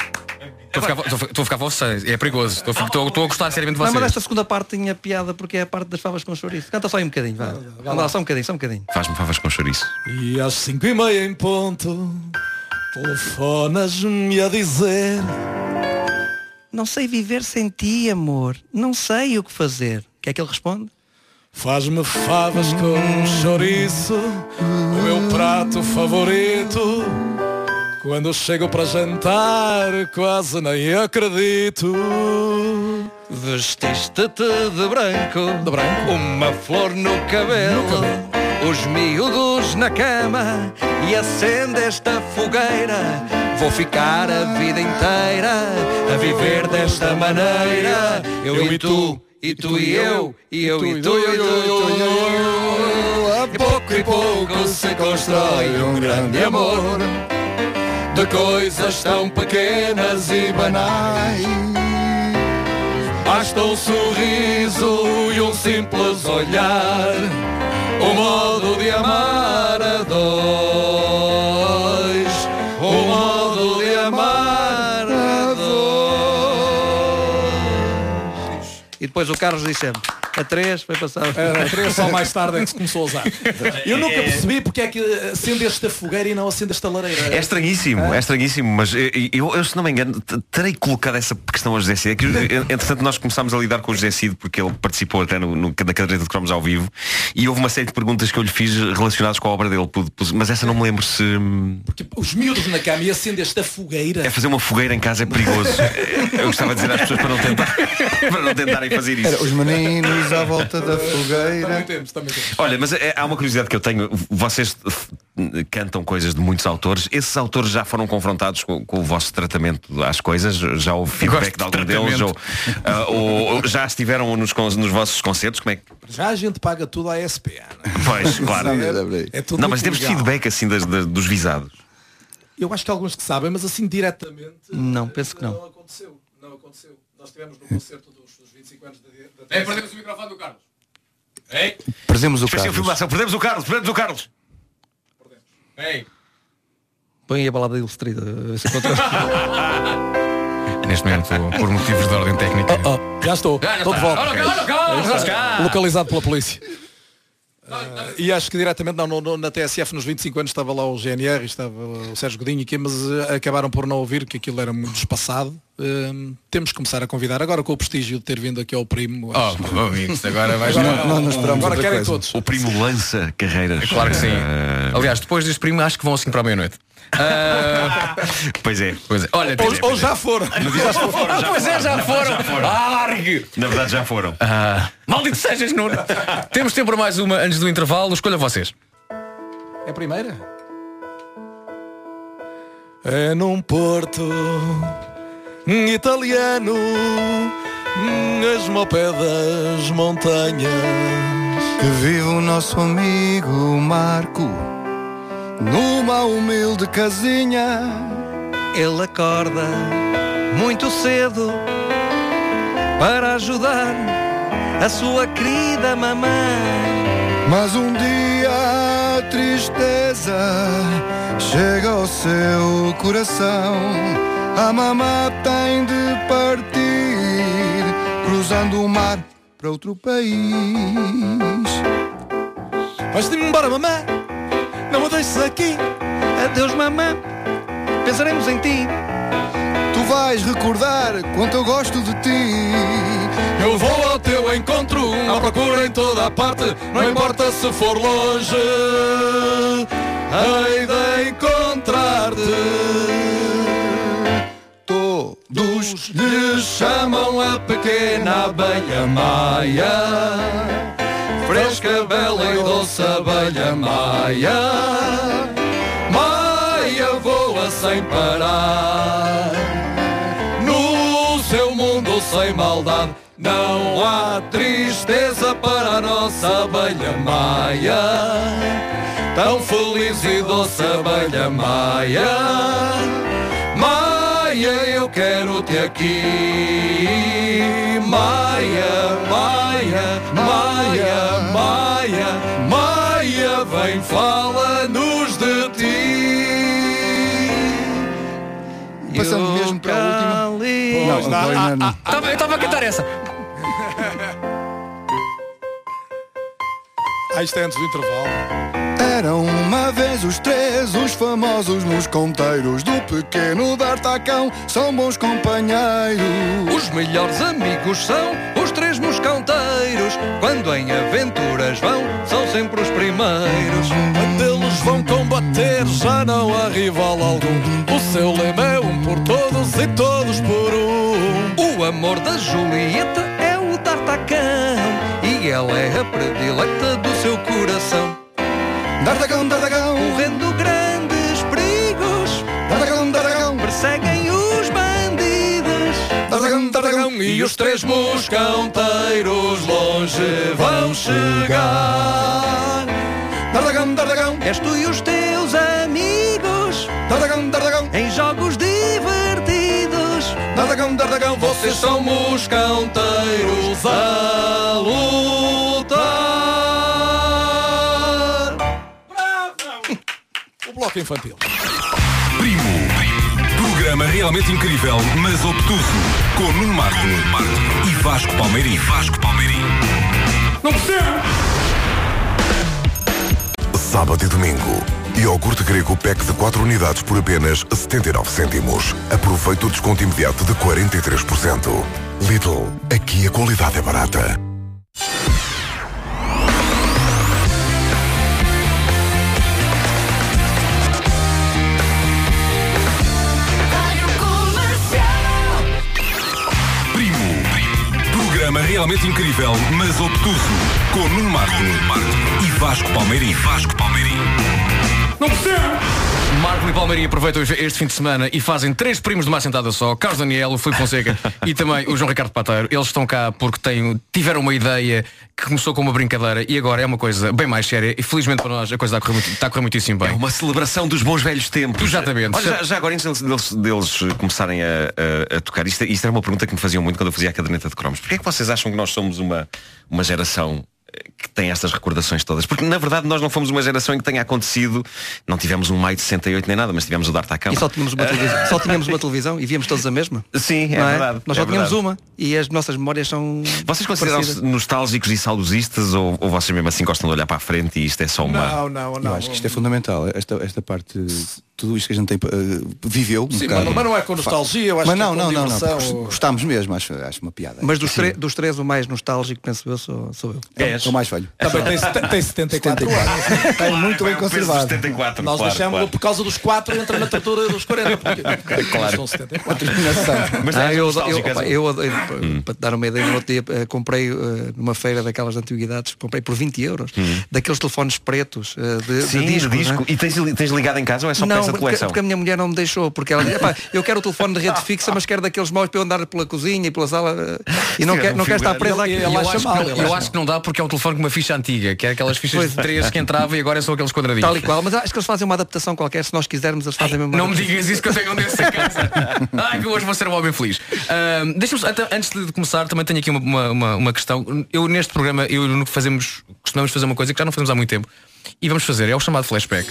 Speaker 3: Estou a ficar- estou a- ficar vocês. É perigoso. Estou a fi- Estou estou a gostar seriamente de
Speaker 7: Não, mas
Speaker 3: vocês.
Speaker 7: esta segunda parte tinha piada porque é a parte das favas com chouriço. Canta só aí um bocadinho, vá. Vá lá, só um bocadinho, só um bocadinho.
Speaker 8: Faz-me favas com chouriço.
Speaker 5: E às cinco e meia em ponto, telefonas-me a dizer
Speaker 7: Não sei viver sem ti, amor. Não sei o que fazer. O que é que ele responde?
Speaker 5: Faz-me favas com chouriço, o meu prato favorito. Quando chego para jantar, quase nem acredito.
Speaker 7: Vestiste-te de branco,
Speaker 5: De branco.
Speaker 7: uma flor no cabelo, os miúdos na cama e acendeste a fogueira. Vou ficar a vida inteira a viver desta maneira. Eu e tu, e tu e eu, e eu e tu, e tu, e tu, e eu.
Speaker 6: A pouco e pouco se constrói um grande amor.
Speaker 7: De
Speaker 5: coisas tão pequenas e banais. Basta um sorriso e um simples olhar, o modo de amar a dois,
Speaker 7: depois o Carlos disse-me, a três foi passar.
Speaker 5: Era três só mais tarde é que se começou a usar. Eu nunca percebi porque é que acendeste a fogueira e não acendeste a lareira.
Speaker 8: É estranhíssimo, é estranhíssimo, mas eu, eu, eu, se não me engano, terei colocado essa questão ao José Cid. É que, entretanto, nós começámos a lidar com o José Cid porque ele participou até no, no, na caderneta de cromos ao vivo e houve uma série de perguntas que eu lhe fiz relacionadas com a obra dele, mas essa não me lembro se.
Speaker 5: Porque os miúdos na cama e acendeste a fogueira.
Speaker 8: É fazer uma fogueira em casa é perigoso. Eu gostava de dizer às pessoas para não, tentar, [laughs] para não tentarem fazer isso.
Speaker 6: Era os meninos à volta da
Speaker 5: Também
Speaker 6: fogueira.
Speaker 5: temos, também temos.
Speaker 8: Olha, mas é- há uma curiosidade que eu tenho. Vocês cantam coisas de muitos autores. Esses autores já foram confrontados com, com o vosso tratamento às coisas? Já houve feedback de
Speaker 3: de
Speaker 8: algum deles? Ou, ah, ou- já estiveram nos, nos vossos concertos? Como é que.
Speaker 5: Já a gente paga tudo à SPA. não é?
Speaker 8: Pois, claro.
Speaker 6: Não, mas é
Speaker 5: É tudo
Speaker 8: Não, mas temos
Speaker 5: legal.
Speaker 8: feedback assim das- das- dos visados.
Speaker 5: Eu acho que há alguns que sabem, mas assim diretamente.
Speaker 7: Não, penso que não.
Speaker 5: Não aconteceu. Não aconteceu. Nós tivemos no concerto dos, dos 25 anos da, da
Speaker 3: Ei, perdemos o microfone do Carlos. Ei,
Speaker 6: Perdemos o Carlos.
Speaker 8: filmação. Perdemos o Carlos, perdemos o Carlos.
Speaker 3: ei.
Speaker 7: Põe aí a balada ilustrada. [laughs]
Speaker 3: Neste momento, por motivos de ordem técnica.
Speaker 5: Oh, já estou.
Speaker 3: Ah, já
Speaker 5: estou de volta.
Speaker 3: Olha, olha, Carlos, olha cá.
Speaker 5: Localizado pela polícia. Ah, e acho que diretamente não, no- no- na TSF nos 25 anos estava lá o GNR, estava o Sérgio Godinho aqui, mas eh, acabaram por não ouvir que aquilo era muito espaçado. Hum, temos que começar a convidar agora com o prestígio de ter vindo aqui ao primo. acho
Speaker 3: Oh, amigos, [laughs] agora vais
Speaker 5: Agora,
Speaker 6: Não esperamos
Speaker 5: agora querem
Speaker 6: coisa.
Speaker 5: todos.
Speaker 8: O primo lança carreiras.
Speaker 3: Claro que sim.
Speaker 8: Ah,
Speaker 3: Aliás, depois deste primo acho que vão assim para a meia-noite. Ah,
Speaker 8: pois é.
Speaker 3: pois é. Olha.
Speaker 5: Ou, ou já foram.
Speaker 3: Ah, pois é, já foram. [laughs] Argue.
Speaker 8: Na verdade já foram.
Speaker 3: Ah, maldito sejas, Nuno. [laughs] Temos tempo para mais uma antes do intervalo. Escolha vocês.
Speaker 5: É a primeira? É num porto italiano, mesmo ao pé das montanhas.
Speaker 6: Que vive o nosso amigo Marco numa humilde casinha.
Speaker 7: Ele acorda muito cedo para ajudar a sua querida mamãe.
Speaker 6: Mas um dia a tristeza chega ao seu coração. A mamã tem de partir, cruzando o mar para outro país.
Speaker 5: Vais-te embora, mamãe. Não me deixes aqui.
Speaker 7: Adeus, mamãe. Pensaremos em ti.
Speaker 6: Tu vais recordar quanto eu gosto de ti.
Speaker 5: Eu vou ao teu encontro, à procura em toda a parte, não importa se for longe, hei de encontrar-te. Todos lhe chamam a pequena abelha maia, fresca, bela e doce abelha maia. Maia voa sem parar. No seu mundo sem maldade não há tristeza para a nossa abelha maia. Tão feliz e doce abelha maia. Maia, eu quero-te aqui. Maia, Maia, Maia, Maia, Maia, vem, fala-nos de ti.
Speaker 6: Passamos
Speaker 7: E o
Speaker 6: mesmo para a última. Não.
Speaker 3: Estava- Eu estava a cantar essa.
Speaker 5: Isto é antes do intervalo.
Speaker 6: Eram uma vez os três, os famosos mosconteiros do pequeno D'Artacão, são bons companheiros.
Speaker 7: Os melhores amigos são os três moscanteiros. Quando em aventuras vão, são sempre os primeiros.
Speaker 5: Quando eles vão combater, já não há rival algum. O seu lema é um por todos e todos por um.
Speaker 7: O amor da Julieta é o D'Artacão. E ela é a predileta do seu coração.
Speaker 6: D'Artacão, D'Artacão,
Speaker 7: Correndo grandes perigos,
Speaker 6: D'Artacão, D'Artacão,
Speaker 7: perseguem os bandidos.
Speaker 6: D'Artacão, D'Artacão,
Speaker 5: E os três moscanteiros longe vão chegar.
Speaker 6: D'Artacão, D'Artacão,
Speaker 7: És tu e os teus amigos
Speaker 6: D'Artacão, D'Artacão,
Speaker 7: em
Speaker 5: Dragão, vocês são moscanteiros a bloco infantil.
Speaker 2: Primo. Programa realmente incrível, mas obtuso. Com Nuno Marco e Vasco Palmeirim. Vasco Palmeirim.
Speaker 3: Não percebo!
Speaker 1: Sábado e domingo. Iogurte grego pack de 4 unidades por apenas 79 cêntimos. Aproveite o desconto imediato de 43%. Lidl, aqui a qualidade é barata.
Speaker 2: Realmente incrível, mas obtuso. Com Nuno Marco e Vasco Palmeirim. Vasco Palmeirim.
Speaker 3: Não percebo! Marco e Palmeirinho aproveitam este fim de semana e fazem três primos de uma assentada só. Carlos Daniel, o Filipe Fonseca [laughs] e também o João Ricardo Pateiro. Eles estão cá porque têm, tiveram uma ideia que começou com uma brincadeira e agora é uma coisa bem mais séria. E felizmente para nós a coisa está a correr, muito, está a correr muitíssimo bem.
Speaker 8: É uma celebração dos bons velhos tempos.
Speaker 3: Exatamente.
Speaker 8: Olha, já, já agora, antes deles, deles começarem a, a- a tocar, isto, isto era uma pergunta que me faziam muito quando eu fazia a caderneta de cromos. Porquê é que vocês acham que nós somos uma, uma geração eh, que tem estas recordações todas? Porque na verdade nós não fomos uma geração em que tenha acontecido, não tivemos um maio de 68 nem nada, mas tivemos o D'Artacão.
Speaker 7: E só tínhamos uma televisão, [laughs] só tínhamos uma televisão e víamos todos a mesma.
Speaker 8: Sim, é
Speaker 7: Não
Speaker 8: verdade.
Speaker 7: Nós
Speaker 8: é
Speaker 7: só tínhamos
Speaker 8: verdade.
Speaker 7: uma e as nossas memórias são.
Speaker 8: Vocês consideram-se nostálgicos e saudosistas ou, ou vocês mesmo assim gostam de olhar para a frente e isto é só uma.
Speaker 5: Não, não,
Speaker 6: Eu
Speaker 5: não.
Speaker 6: acho que isto é fundamental. Esta, esta parte, tudo isto que a gente tem, eh, viveu. um
Speaker 5: Sim, mas, mas não é com nostalgia, eu acho
Speaker 6: Mas
Speaker 5: que
Speaker 6: não,
Speaker 5: é
Speaker 6: não,
Speaker 5: com
Speaker 6: não, não. Gostámos mesmo, acho, acho uma piada.
Speaker 7: Mas dos,
Speaker 6: Sim.
Speaker 7: tre- dos três, o mais nostálgico, penso eu, sou, sou eu.
Speaker 6: É o mais velho.
Speaker 5: Também tem, seten- tem 74 anos.
Speaker 6: Está muito bem conservado.
Speaker 8: 74,
Speaker 5: Nós
Speaker 8: claro,
Speaker 5: deixámos-lo
Speaker 8: claro.
Speaker 5: por causa dos 4 entra na tortura dos 40. Porque, [laughs] claro. São 74.
Speaker 8: Mas
Speaker 7: Ah, eu, eu, opa, eu, eu, para te dar uma ideia, no outro dia eh, comprei eh, numa feira daquelas antiguidades, comprei por 20 euros, daqueles telefones pretos eh, de, de
Speaker 8: Sim, de
Speaker 7: disco.
Speaker 8: disco.
Speaker 7: não é?
Speaker 8: E tens, tens ligado em casa ou é só
Speaker 7: não,
Speaker 8: peça de
Speaker 7: porque,
Speaker 8: coleção?
Speaker 7: porque a minha mulher não me deixou, porque ela disse, "Epá, eu quero o telefone de rede fixa, mas quero daqueles maus para eu andar pela cozinha e pela sala e não
Speaker 8: um
Speaker 7: não quero estar presa aqui.
Speaker 5: Ele
Speaker 3: eu acho que não dá porque é um telefone com uma ficha antiga, que é aquelas fichas
Speaker 7: Pois.
Speaker 3: de 3 que entrava e agora são aqueles quadradinhos.
Speaker 7: Tal e qual, mas acho que eles fazem uma adaptação qualquer, se nós quisermos, eles fazem mesmo
Speaker 3: Não me digas isso que eu tenho um desses em casa. [laughs] Ai, que hoje vou ser um homem feliz. Só- até- antes de começar, também tenho aqui uma, uma, uma- uma questão. Eu neste programa, eu no que fazemos, costumamos fazer uma coisa que já não fazemos há muito tempo. E vamos fazer, é o chamado flashback.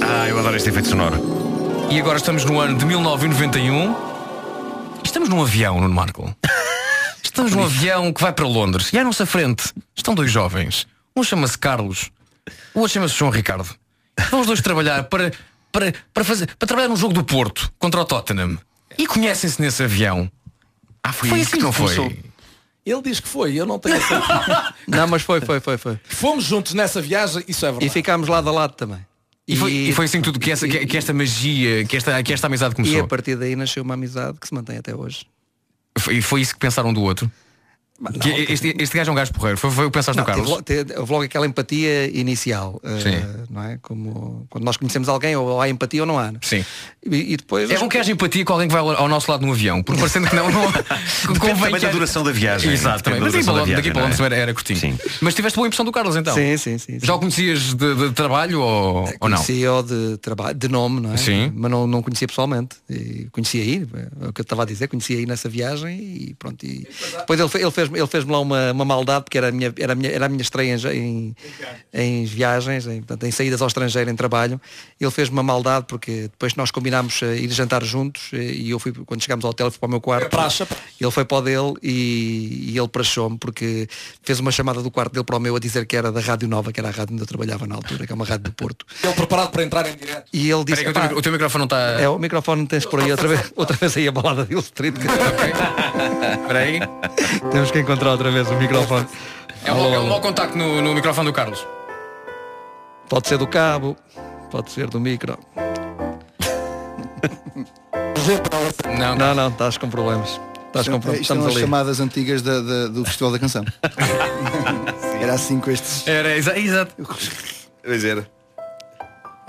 Speaker 8: Ah, eu adoro este efeito sonoro.
Speaker 3: E agora estamos no ano de 1991. Estamos num avião, Nuno Marco. [laughs] Estamos num avião que vai para Londres. E à nossa frente estão dois jovens. Um chama-se Carlos, o outro chama-se João Ricardo. Vão os dois trabalhar para, para, para, fazer, para trabalhar num jogo do Porto contra o Tottenham. E conhecem-se nesse avião.
Speaker 8: Ah, foi,
Speaker 3: Foi
Speaker 8: isso
Speaker 3: assim,
Speaker 8: que
Speaker 3: não foi?
Speaker 8: começou.
Speaker 5: Ele diz que foi, eu não tenho certeza. [laughs]
Speaker 7: Não, mas foi, foi, foi, foi.
Speaker 5: Fomos juntos nessa viagem, isso é
Speaker 7: E
Speaker 5: verdade.
Speaker 7: ficámos lado a lado também.
Speaker 3: E foi, e foi assim tudo que, essa, que, que esta magia, que esta, que esta amizade
Speaker 7: E
Speaker 3: começou.
Speaker 7: a partir daí nasceu uma amizade que se mantém até hoje.
Speaker 3: E foi isso que pensaram do outro. Que este, este gajo é um gajo porreiro. Foi, foi o que pensaste
Speaker 7: Não,
Speaker 3: no Carlos.
Speaker 7: houve logo aquela empatia inicial, eh,
Speaker 3: Sim.
Speaker 7: não é? Como quando nós conhecemos alguém, ou há empatia ou não há.
Speaker 3: Sim.
Speaker 7: E, e depois
Speaker 3: É bom que haja empatia com alguém que vai ao nosso lado no avião, porque parecendo que não, não [laughs] convém
Speaker 8: também
Speaker 3: que
Speaker 8: da duração da viagem.
Speaker 3: Exato, também. Mas
Speaker 8: da
Speaker 3: daqui daqui para Londres
Speaker 8: não é?
Speaker 3: era, era curtinho.
Speaker 8: Sim.
Speaker 3: Mas tiveste boa impressão do Carlos então?
Speaker 7: Sim, sim, sim. sim.
Speaker 3: Já o conhecias de, de trabalho ou, ou não?
Speaker 7: Conhecia de trabalho, de nome, não é?
Speaker 3: Sim.
Speaker 7: Mas não, não conhecia pessoalmente. E conhecia aí, é o que eu estava a dizer, conhecia aí nessa viagem e pronto. E depois ele, ele fez-me ele fez lá uma, uma maldade, porque era a minha, era a minha, era a minha estreia em, em, em viagens, em, portanto, em saídas ao estrangeiro, em trabalho. Ele fez-me uma maldade porque depois nós combinámos eh, ir jantar juntos eh, e eu fui, quando chegámos ao hotel, fui para o meu quarto.
Speaker 5: praxe.
Speaker 7: Ele foi para o dele e, e ele prachou-me porque fez uma chamada do quarto dele para o meu a dizer que era da Rádio Nova, que era a rádio onde eu trabalhava na altura, que é uma rádio do Porto.
Speaker 5: Ele preparado para entrar em direto.
Speaker 7: E ele disse.
Speaker 3: Espera aí que o teu,
Speaker 7: "Epá,
Speaker 3: micro- o teu microfone não está.
Speaker 7: é, o microfone tens por aí outra vez, [laughs] outra vez aí a balada de Hill Street. [laughs] que
Speaker 3: Espera aí.
Speaker 7: Temos que encontrar outra vez o microfone.
Speaker 3: É um, mau- é um mau contacto no, no microfone do Carlos.
Speaker 7: Pode ser do cabo, pode ser do micro.
Speaker 3: Não,
Speaker 7: Não, não, estás com problemas. Estás com problemas.
Speaker 6: são
Speaker 7: Estamos
Speaker 6: as
Speaker 7: ali.
Speaker 6: chamadas antigas da- da- do Festival da Canção. [laughs] Era assim com estes.
Speaker 3: Era exa- exato.
Speaker 6: Pois era.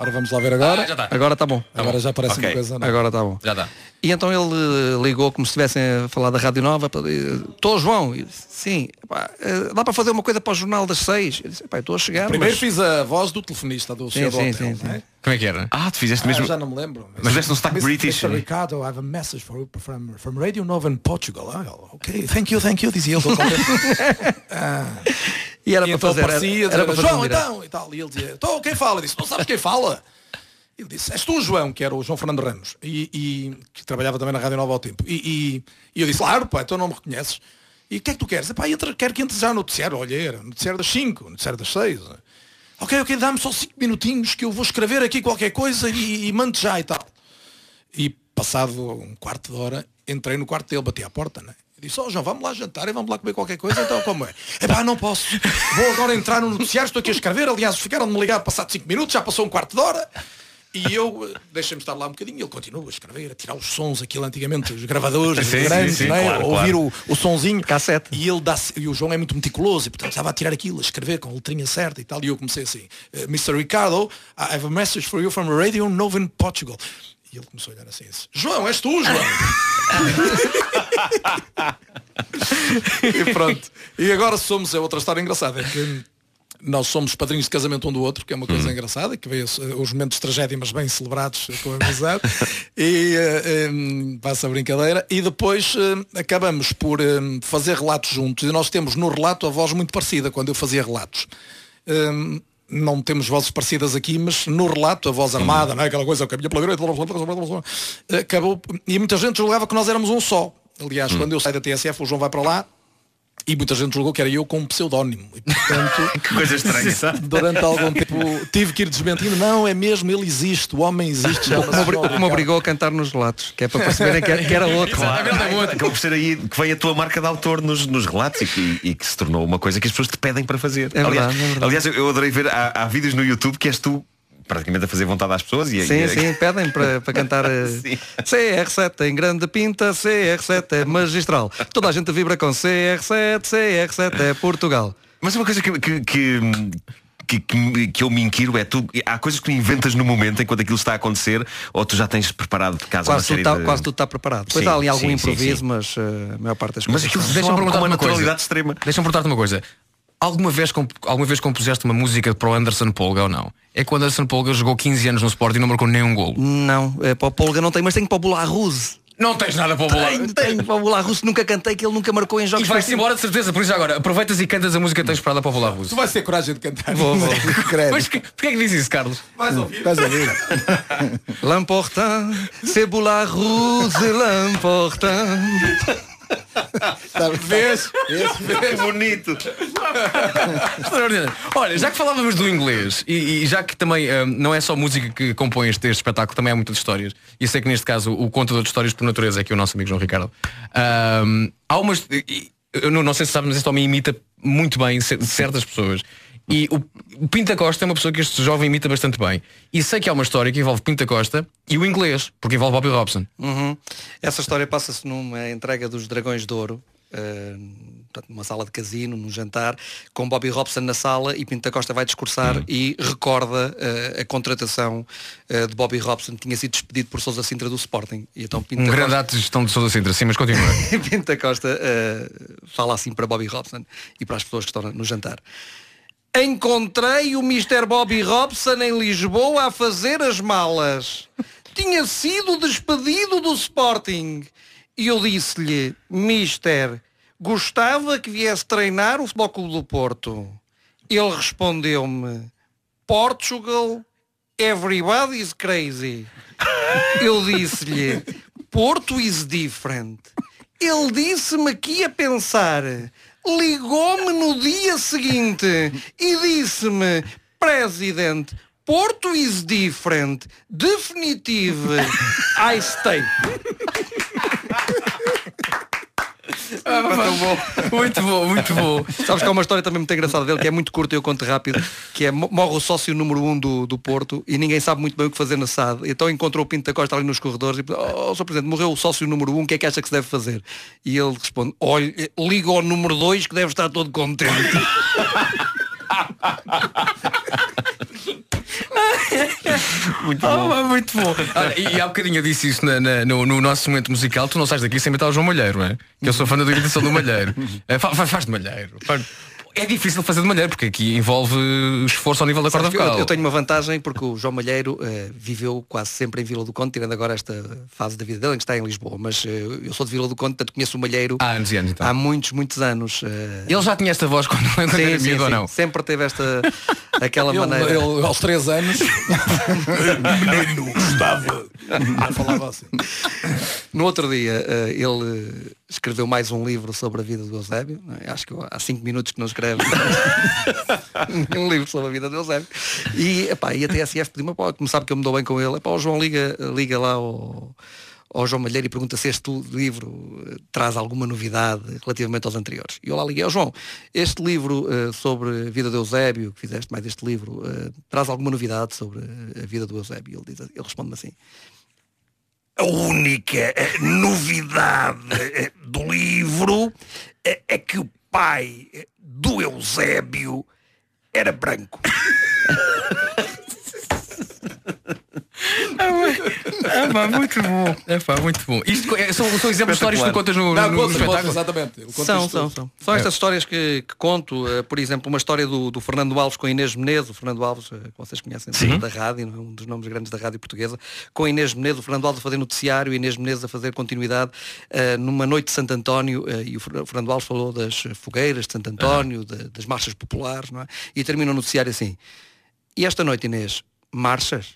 Speaker 5: Ora vamos lá ver agora.
Speaker 3: Ah, já está.
Speaker 7: Agora está bom.
Speaker 5: agora já parece
Speaker 8: Ok.
Speaker 5: uma coisa. não.
Speaker 7: Agora está bom.
Speaker 3: Já está.
Speaker 7: E então ele eh, ligou como se estivessem a falar da Rádio Nova. Estou João. Eu disse, Sim. Epá, eh, dá para fazer uma coisa para o jornal das seis? Eu disse, "Epá, eu estou a chegar.
Speaker 5: Primeiro
Speaker 7: mas-
Speaker 5: fiz a voz do telefonista do senhor do
Speaker 7: sim,
Speaker 5: hotel.
Speaker 7: sim,
Speaker 5: é?
Speaker 7: sim.
Speaker 3: Como é que era?
Speaker 8: Ah, tu fizeste
Speaker 5: Ah,
Speaker 8: mesmo.
Speaker 5: já não me lembro.
Speaker 8: Mas fizeste um sotaque
Speaker 5: Mr.
Speaker 8: British.
Speaker 5: Mr. Ricardo, I have a message for you from, from Radio Nova in Portugal. Ah, ok, thank you, thank you, dizia ele. contente. [laughs]
Speaker 7: E era
Speaker 5: E
Speaker 7: para
Speaker 5: então
Speaker 7: fazer. Era, era para fazer
Speaker 5: João,
Speaker 7: um
Speaker 5: então, e tal. E ele dizia, então quem fala? Eu disse, não sabes quem fala? Ele disse, és tu, João, que era o João Fernando Ramos, e, e que trabalhava também na Rádio Nova ao tempo. E, e, e eu disse, claro, pá, então não me reconheces. E o que é que tu queres? Epá, entra, quero que entres já no noticiário. Olha, era no noticiário das 5, no noticiário das 6. Ok, ok, dá-me só 5 minutinhos que eu vou escrever aqui qualquer coisa e, e mando já e tal. E passado um quarto de hora, entrei no quarto dele, bati à porta, né? E disse, ó João, vamos lá jantar e vamos lá comer qualquer coisa, então como é? Epá, não posso. Vou agora entrar no noticiário, estou aqui a escrever, aliás, ficaram de me ligar passado 5 minutos, já passou um quarto de hora. E eu eh, deixei-me estar lá um bocadinho, ele continua a escrever, a tirar os sons, aquilo antigamente, os gravadores,
Speaker 8: Sim,
Speaker 5: grandes,
Speaker 8: sim, sim,
Speaker 5: é?
Speaker 8: claro,
Speaker 5: ouvir
Speaker 8: claro.
Speaker 5: o, o sonzinho.
Speaker 7: Cassete.
Speaker 5: E ele dá e o João é muito meticuloso, e portanto estava a tirar aquilo, a escrever com a letrinha certa e tal. E eu comecei assim, "Eh, Mr. Ricardo, I have a message for you from Radio Nova in Portugal. E ele começou a olhar assim, João, és tu, João? [laughs] [laughs] e pronto. E agora somos, é outra história engraçada, é que nós somos padrinhos de casamento um do outro, que é uma coisa engraçada, que veio eh, os momentos de tragédia, mas bem celebrados eh, com amizade. [laughs] e eh, em, passa a brincadeira. E depois eh, acabamos por eh, fazer relatos juntos. E nós temos no relato a voz muito parecida quando eu fazia relatos. Hum, não temos vozes parecidas aqui, mas no relato, a voz armada, não é? aquela coisa, o caminho pela direita, acabou, e muita gente julgava que nós éramos um só. Aliás, quando eu saio da TSF, o João vai para lá e muita gente julgou que era eu com um pseudónimo. E, portanto, [laughs]
Speaker 8: Que coisa estranha. [laughs]
Speaker 5: durante algum tempo tive que ir desmentindo. Não, é mesmo, ele existe, o homem existe.
Speaker 7: O que me o que obrigou a cantar nos relatos, que é para perceberem que era, que era outro.
Speaker 8: Claro, acabou por ser aí que veio a tua marca de autor nos, nos relatos e que, e que se tornou uma coisa que as pessoas te pedem para fazer.
Speaker 7: É verdade,
Speaker 8: aliás,
Speaker 7: é verdade.
Speaker 8: aliás, eu- eu adorei ver, há, há vídeos no YouTube que és tu praticamente a fazer vontade às pessoas e,
Speaker 7: Sim,
Speaker 8: e-
Speaker 7: sim, pedem para, para cantar [laughs] eh,
Speaker 8: Sim.
Speaker 7: CR7 tem grande pinta, CR7 é magistral. Toda a gente vibra com CR7, CR7 é Portugal.
Speaker 8: Mas uma coisa que, que, que, que, que que eu me inquiro é tu, há coisas que tu inventas no momento enquanto aquilo está a acontecer ou tu já tens preparado de casa uma
Speaker 7: Quase tudo,
Speaker 8: série
Speaker 7: está,
Speaker 8: de...
Speaker 7: quase tudo está preparado. Depois
Speaker 8: Sim,
Speaker 7: há ali algum
Speaker 8: sim,
Speaker 7: improviso,
Speaker 8: sim.
Speaker 7: mas eh, a maior parte das
Speaker 8: Mas
Speaker 7: coisas.
Speaker 8: aquilo
Speaker 7: são-
Speaker 3: Deixa-me perguntar
Speaker 8: uma
Speaker 3: uma coisa.
Speaker 8: extrema.
Speaker 3: Deixa-me perguntar-te uma coisa. Alguma vez, comp- alguma vez compuseste uma música para o Anderson Polga ou não? É que o Anderson Polga jogou 15 anos no Sport e não marcou nenhum gol.
Speaker 7: Não, é, para o Polga não tem, mas tenho para o Bularruse.
Speaker 3: Não tens nada para o bolar.
Speaker 7: Tenho, tenho para o Bularruse, nunca cantei, que ele nunca marcou em
Speaker 3: E
Speaker 7: jogos.
Speaker 3: vais-te
Speaker 7: profissionais.
Speaker 3: embora de certeza, por isso agora aproveitas e cantas a música que tens esperada para o Bolar Russo.
Speaker 5: Tu vais ter coragem de cantar.
Speaker 7: Vou, vou. [laughs]
Speaker 6: Credo.
Speaker 3: Mas que- porquê é que diz isso, Carlos?
Speaker 5: Vais ouvir.
Speaker 6: Estás a ver?
Speaker 7: L'important, c'est Bularuse, l'important.
Speaker 5: Vês?
Speaker 8: Que bonito.
Speaker 3: Extraordinário. Olha, já que falávamos do inglês e, e já que também hum, não é só música que compõe este, este espetáculo, também há muitas histórias. E sei que neste caso o contador de histórias por natureza é aqui o nosso amigo João Ricardo. Hum, há umas. Eu não, não sei se sabe, mas este homem imita muito bem cer- certas pessoas. E o, o Pinta Costa é uma pessoa que este jovem imita bastante bem. E sei que há uma história que envolve Pinta Costa e o inglês, porque envolve Bobby Robson.
Speaker 7: Uhum. Essa história passa-se numa entrega dos Dragões de Ouro, portanto, numa sala de casino, num jantar, com Bobby Robson na sala e Pinto da Costa vai discursar e recorda eh, a contratação eh, de Bobby Robson, que tinha sido despedido por Sousa Sintra do Sporting. E então Pinto
Speaker 3: Um grande
Speaker 7: Costa,
Speaker 3: ato de gestão de Sousa Sintra, sim, mas continua. [laughs]
Speaker 7: Pinto da Costa eh, fala assim para Bobby Robson e para as pessoas que estão no jantar. Encontrei o Mr. Bobby Robson em Lisboa a fazer as malas. Tinha sido despedido do Sporting. E eu disse-lhe, Mister, gostava que viesse treinar o Futebol Clube do Porto. Ele respondeu-me, Portugal, everybody's crazy. Eu disse-lhe, Porto is different. Ele disse-me que ia pensar. Ligou-me no dia seguinte e disse-me, President, Porto is different. Definitive. I stay.
Speaker 3: Muito bom, muito bom.
Speaker 7: Sabes que há uma história também muito engraçada dele, que é muito curta e eu conto rápido, que é mo- morre o sócio número um do, do Porto e ninguém sabe muito bem o que fazer na SAD. Então encontrou o Pinto da Costa ali nos corredores e oh, Sr. Presidente, morreu o sócio número um, o que é que acha que se deve fazer? E ele responde, olha, liga ao número dois que deve estar todo contente. [laughs]
Speaker 8: Muito
Speaker 3: Ah,
Speaker 8: bom.
Speaker 3: pá, muito bom. Olha, e, e há bocadinho eu disse isso na- na- no, no nosso momento musical, tu não sais daqui sem meter o João Malheiro, não é? Que eu sou fã da imitação do Malheiro. É, fa- fa- faz de Malheiro. Faz- É difícil fazer de Malheiro, porque aqui envolve esforço ao nível da corda
Speaker 7: que eu,
Speaker 3: vocal.
Speaker 7: eu tenho uma vantagem porque o João Malheiro eh, viveu quase sempre em Vila do Conde, tirando agora esta fase da vida dele em que está em Lisboa. Mas eh, eu sou de Vila do Conde, portanto conheço o Malheiro
Speaker 3: Há anos e anos, então.
Speaker 7: há muitos, muitos anos. eh,
Speaker 3: Ele já tinha esta voz quando, quando
Speaker 7: sim,
Speaker 3: era
Speaker 7: sim,
Speaker 3: miúdo ou não?
Speaker 7: Sempre teve esta [laughs] aquela
Speaker 5: Ele,
Speaker 7: maneira.
Speaker 5: ele, aos três anos menino gostava. Ele falava assim.
Speaker 7: No outro dia eh, ele escreveu mais um livro sobre a vida do Eusébio. é? Acho que há cinco minutos que não escreve [laughs] um livro sobre a vida do Eusébio. E, epá, e a TSF pediu uma como sabe que eu me dou bem com ele, epá, o João liga, liga lá ao, ao João Malheiro e pergunta se este livro eh, traz alguma novidade relativamente aos anteriores. E eu lá liguei ao João, este livro eh, sobre a vida do Eusébio, que fizeste mais este livro, eh, traz alguma novidade sobre a vida do Eusébio? Ele, diz, ele responde-me assim, a única eh, novidade eh, do livro eh, é que o pai do Eusébio era branco. [laughs]
Speaker 3: É pá, muito bom. É pá, muito bom. Isto é- são, são exemplos de histórias que tu contas no,
Speaker 5: Não,
Speaker 3: no, no
Speaker 5: conta, conta,
Speaker 3: espetáculo.
Speaker 5: exatamente.
Speaker 7: São, são, são. São estas histórias que, que conto, eh, por exemplo, uma história do, do Fernando Alves com a Inês Menezes, o Fernando Alves, eh, que vocês conhecem da rádio, é? um dos nomes grandes da rádio portuguesa, com a Inês Menezes, o Fernando Alves a fazer noticiário e a Inês Menezes a fazer continuidade eh, numa noite de Santo António, e o Fer- o Fernando Alves falou das fogueiras de Santo António, da- das marchas populares, não é? E termina o noticiário assim. E esta noite, Inês, marchas?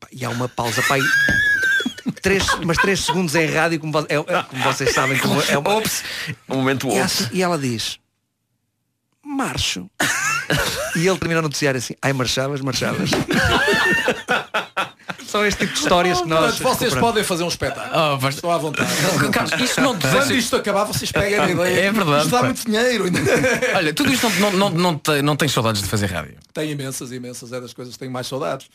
Speaker 7: Pá, E há uma pausa, pai. Três, mas três segundos em rádio, como, é- é- como vocês sabem, como é uma,
Speaker 8: Ops! Um momento
Speaker 7: e,
Speaker 8: ops.
Speaker 7: assim- e ela diz Marcho E ele termina o noticiário assim Ai marchavas, marchavas São este tipo de histórias que [laughs] nós
Speaker 5: Portanto, vocês podem fazer um espetáculo.
Speaker 3: Oh, vais-
Speaker 5: Estou à vontade.
Speaker 3: Carlos, isto não te
Speaker 5: Quando
Speaker 3: deixa...
Speaker 5: isto acabar, vocês pegam a ideia.
Speaker 3: É verdade,
Speaker 5: Isto dá
Speaker 3: pá.
Speaker 5: muito dinheiro.
Speaker 3: Olha, tudo isto não, não, não, não, não tens saudades de fazer rádio.
Speaker 5: Tem imensas, imensas, é das coisas que tenho mais saudades.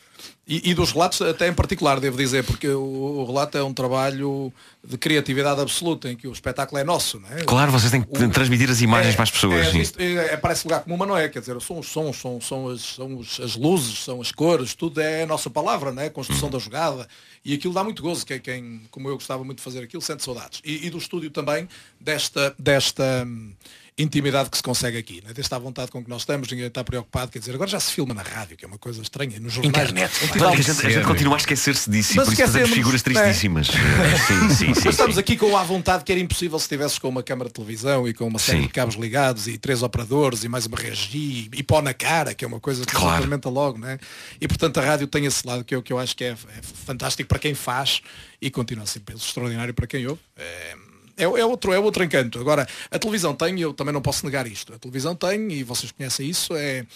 Speaker 5: E, e dos relatos até em particular, devo dizer, porque o, o relato é um trabalho de criatividade absoluta, em que o espetáculo é nosso, não é?
Speaker 8: Claro, vocês têm que
Speaker 5: O-
Speaker 8: transmitir as imagens
Speaker 5: é,
Speaker 8: para as pessoas.
Speaker 5: É, isto é, é- parece lugar comum, mas não é. Quer dizer, são os sons, são, são, as, são as luzes, são as cores, tudo é a nossa palavra, não é? A da jogada. E aquilo dá muito gozo. Quem, quem, como eu gostava muito de fazer aquilo, sente saudades. E, e do estúdio também, desta, desta hum, intimidade que se consegue aqui, né? desta vontade com que nós estamos, ninguém está preocupado. Quer dizer, agora já se filma na rádio, que é uma coisa estranha, nos jornais.
Speaker 3: Internet.
Speaker 8: Claro que a gente, a gente continua a esquecer-se disso e por isso fazemos figuras tristíssimas. [laughs] Sim, sim, sim.
Speaker 5: Mas estamos
Speaker 8: sim.
Speaker 5: aqui com a vontade que era impossível se estivesses com uma câmara de televisão e com uma série
Speaker 8: Sim.
Speaker 5: de cabos ligados e três operadores e mais uma regi e pó na cara, que é uma coisa que se
Speaker 8: Claro.
Speaker 5: implementa logo, né? E portanto a rádio tem esse lado que eu, que eu acho que é, é fantástico para quem faz e continua a ser extraordinário para quem ouve. É, é, é outro, é outro encanto. Agora, a televisão tem, e eu também não posso negar isto, a televisão tem, e vocês conhecem isso, é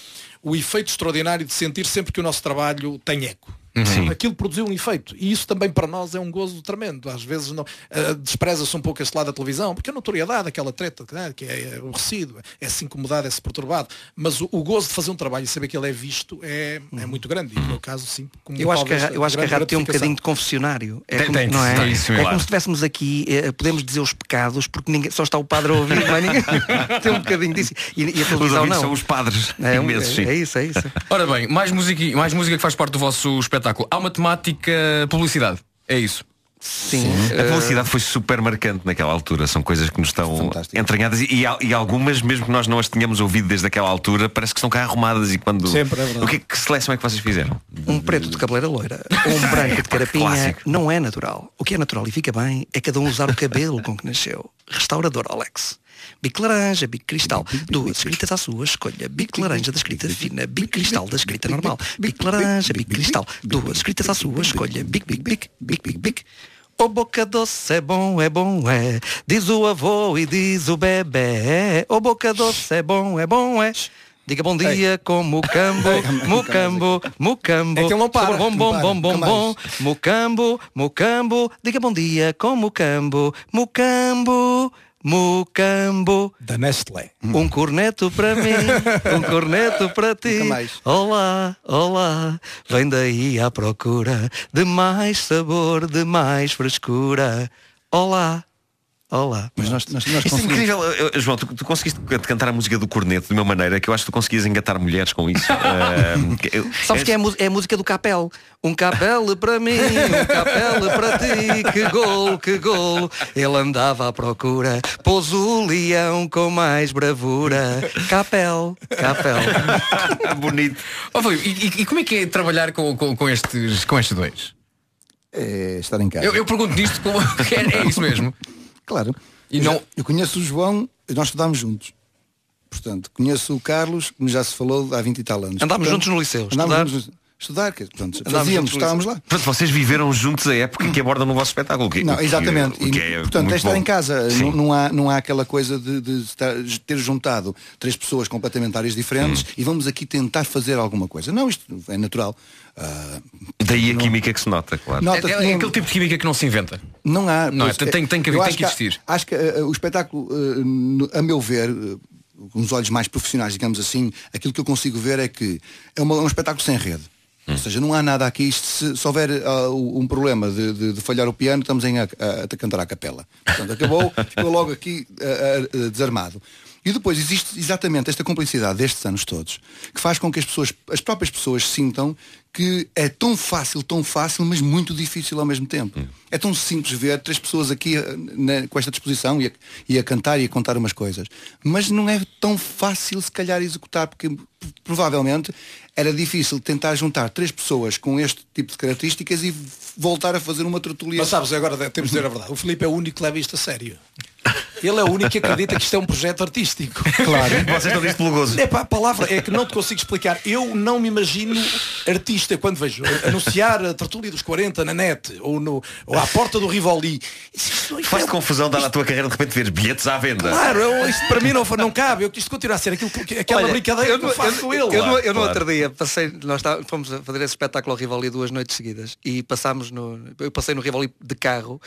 Speaker 5: o efeito extraordinário de sentir sempre que o nosso trabalho tem eco.
Speaker 8: Sim.
Speaker 5: Aquilo produziu um efeito. E isso também para nós é um gozo tremendo. Às vezes não, ah, despreza-se um pouco este lado da televisão, porque a notoriedade, aquela treta, né, que é, é o resíduo, é-se incomodado, é-se perturbado. Mas o, o gozo de fazer um trabalho e saber que ele é visto é, é muito grande. E no meu caso, sim, como
Speaker 7: Eu acho que, a, eu acho que a rádio tem um bocadinho de confessionário. É
Speaker 3: Tem-
Speaker 7: como,
Speaker 3: tem,
Speaker 7: não é?
Speaker 3: tem isso
Speaker 7: é como se estivéssemos aqui, eh, podemos dizer os pecados, porque ninguém, só está o padre a ouvir, não é ninguém. [laughs] tem um bocadinho disso. E, e a
Speaker 8: Os
Speaker 7: televisão não.
Speaker 8: são os padres
Speaker 7: É, um-
Speaker 8: imensos, sim.
Speaker 7: É, é isso, é isso. [laughs]
Speaker 3: Ora bem, mais música, mais música que faz parte do vosso espetáculo. Há uma temática publicidade. É isso.
Speaker 7: Sim.
Speaker 8: A publicidade foi super marcante naquela altura. São coisas que nos estão
Speaker 6: Fantástico.
Speaker 8: entranhadas e, e, e algumas, mesmo que nós não as tenhamos ouvido desde aquela altura, parece que estão cá arrumadas e quando.
Speaker 5: Sempre, é verdade.
Speaker 8: o que, que seleção é que vocês fizeram?
Speaker 7: Um preto de cabeleira loira ou um [laughs] branco de carapinha
Speaker 8: Clássico.
Speaker 7: não é natural. O que é natural e fica bem é cada um usar o cabelo com que nasceu. Restaurador Alex. Bico laranja, bico cristal. Duas escritas à sua escolha. Bico laranja da escrita fina, bico cristal da escrita normal. Bico laranja, bico cristal. Duas escritas à sua escolha. Bico, bico, bico, bico, bico, bico. O boca doce é bom, é bom, é. Diz o avô e diz o bebê. O boca doce é bom, é bom, é. Diga bom dia com mucambo, mucambo, mucambo.
Speaker 5: É que ele não para,
Speaker 7: Bom, bom, bom, bom, bom. Mucambo, mucambo. Diga bom dia com mucambo, mucambo, mucambo.
Speaker 5: Da Nestlé.
Speaker 7: Um corneto para mim, [laughs] um corneto para ti. Olá, olá, vem daí à procura de mais sabor, de mais frescura. Olá, Olá.
Speaker 6: Mas nós, nós, nós
Speaker 8: Isso é
Speaker 6: conseguimos-
Speaker 8: incrível, João, tu, tu conseguiste cantar a música do corneto de uma maneira que eu acho que tu conseguias engatar mulheres com isso. [laughs] Que eu-
Speaker 7: Sabes que é a, é a música do Capel. Um capel para mim, um capel para ti, que golo, que golo. Ele andava à procura, pôs o leão com mais bravura. Capel, capel. [laughs]
Speaker 8: bonito.
Speaker 3: Filipe, e, e- como é que é trabalhar com, com, com estes, com estes dois?
Speaker 6: É estar em casa.
Speaker 3: Eu, eu pergunto nisto como [laughs] é, é isso mesmo.
Speaker 6: Claro.
Speaker 3: E
Speaker 6: eu,
Speaker 3: não-
Speaker 6: já- eu conheço o João, nós estudámos juntos. Portanto, conheço o Carlos, como já se falou há 20 e tal anos.
Speaker 7: Andámos
Speaker 6: Portanto,
Speaker 7: juntos no liceu,
Speaker 6: Andámos
Speaker 7: estudar.
Speaker 6: juntos no- estudar, que, portanto, fazíamos, estávamos lá.
Speaker 8: Portanto, vocês viveram juntos a época que abordam no vosso espetáculo. que-
Speaker 6: Não,
Speaker 8: que-
Speaker 6: exatamente.
Speaker 8: o que
Speaker 6: E,
Speaker 8: é
Speaker 6: portanto,
Speaker 8: muito
Speaker 6: é estar
Speaker 8: bom.
Speaker 6: em casa. Não, não há, não há aquela coisa de, de estar- de ter juntado três pessoas completamente áreas diferentes
Speaker 8: Hum.
Speaker 6: e vamos aqui tentar fazer alguma coisa. Não, isto é natural. Ah,
Speaker 8: Daí a química que se nota, claro.
Speaker 3: É,
Speaker 6: nota-se
Speaker 3: é
Speaker 6: não-
Speaker 3: aquele tipo de química que não se inventa.
Speaker 6: Não há.
Speaker 3: Não é? Tem- tem que- tem
Speaker 6: acho
Speaker 3: que
Speaker 6: há-
Speaker 3: existir.
Speaker 6: Acho que eh, o espetáculo, eh, no- a meu ver, eh, com os olhos mais profissionais, digamos assim, aquilo que eu consigo ver é que é uma- um espetáculo sem rede. Ou seja, não há nada aqui. Isto, se, se houver ah, um problema de, de- de falhar o piano, estamos em a, a- a cantar à capela. Portanto, acabou, [laughs] ficou logo aqui ah, ah, desarmado. E depois existe exatamente esta complicidade destes anos todos, que faz com que as pessoas, as próprias pessoas sintam que é tão fácil, tão fácil, mas muito difícil ao mesmo tempo. É tão simples ver três pessoas aqui eh, na- com esta disposição e a, e a cantar e a contar umas coisas. Mas não é tão fácil se calhar executar, porque provavelmente era difícil tentar juntar três pessoas com este tipo de características e voltar a fazer uma tertulia.
Speaker 5: Mas sabes, agora temos de dizer a verdade. O Filipe é o único que leva isto a sério. Ele é o único que acredita que isto é um projeto artístico. [laughs]
Speaker 6: Claro.
Speaker 8: Vocês estão disto pelo gozo.
Speaker 5: É pá, a palavra é que não te consigo explicar. Eu não me imagino artista quando vejo anunciar a tertúlia dos 40 na net ou, no, ou à porta do Rivoli. Não-
Speaker 8: Faz-te
Speaker 5: é-
Speaker 8: confusão dar na tua carreira de repente ver bilhetes à venda.
Speaker 5: Claro, eu- isto para mim não, não cabe. Eu, isto continua a ser aquilo, que- aquela
Speaker 7: Olha,
Speaker 5: brincadeira
Speaker 7: eu
Speaker 5: que eu
Speaker 7: no-
Speaker 5: faço com ele.
Speaker 7: Eu, no, eu no
Speaker 8: claro.
Speaker 7: outro dia passei, nós tá- fomos a fazer esse espetáculo ao Rivoli duas noites seguidas e passámos no. Eu passei no Rivoli de carro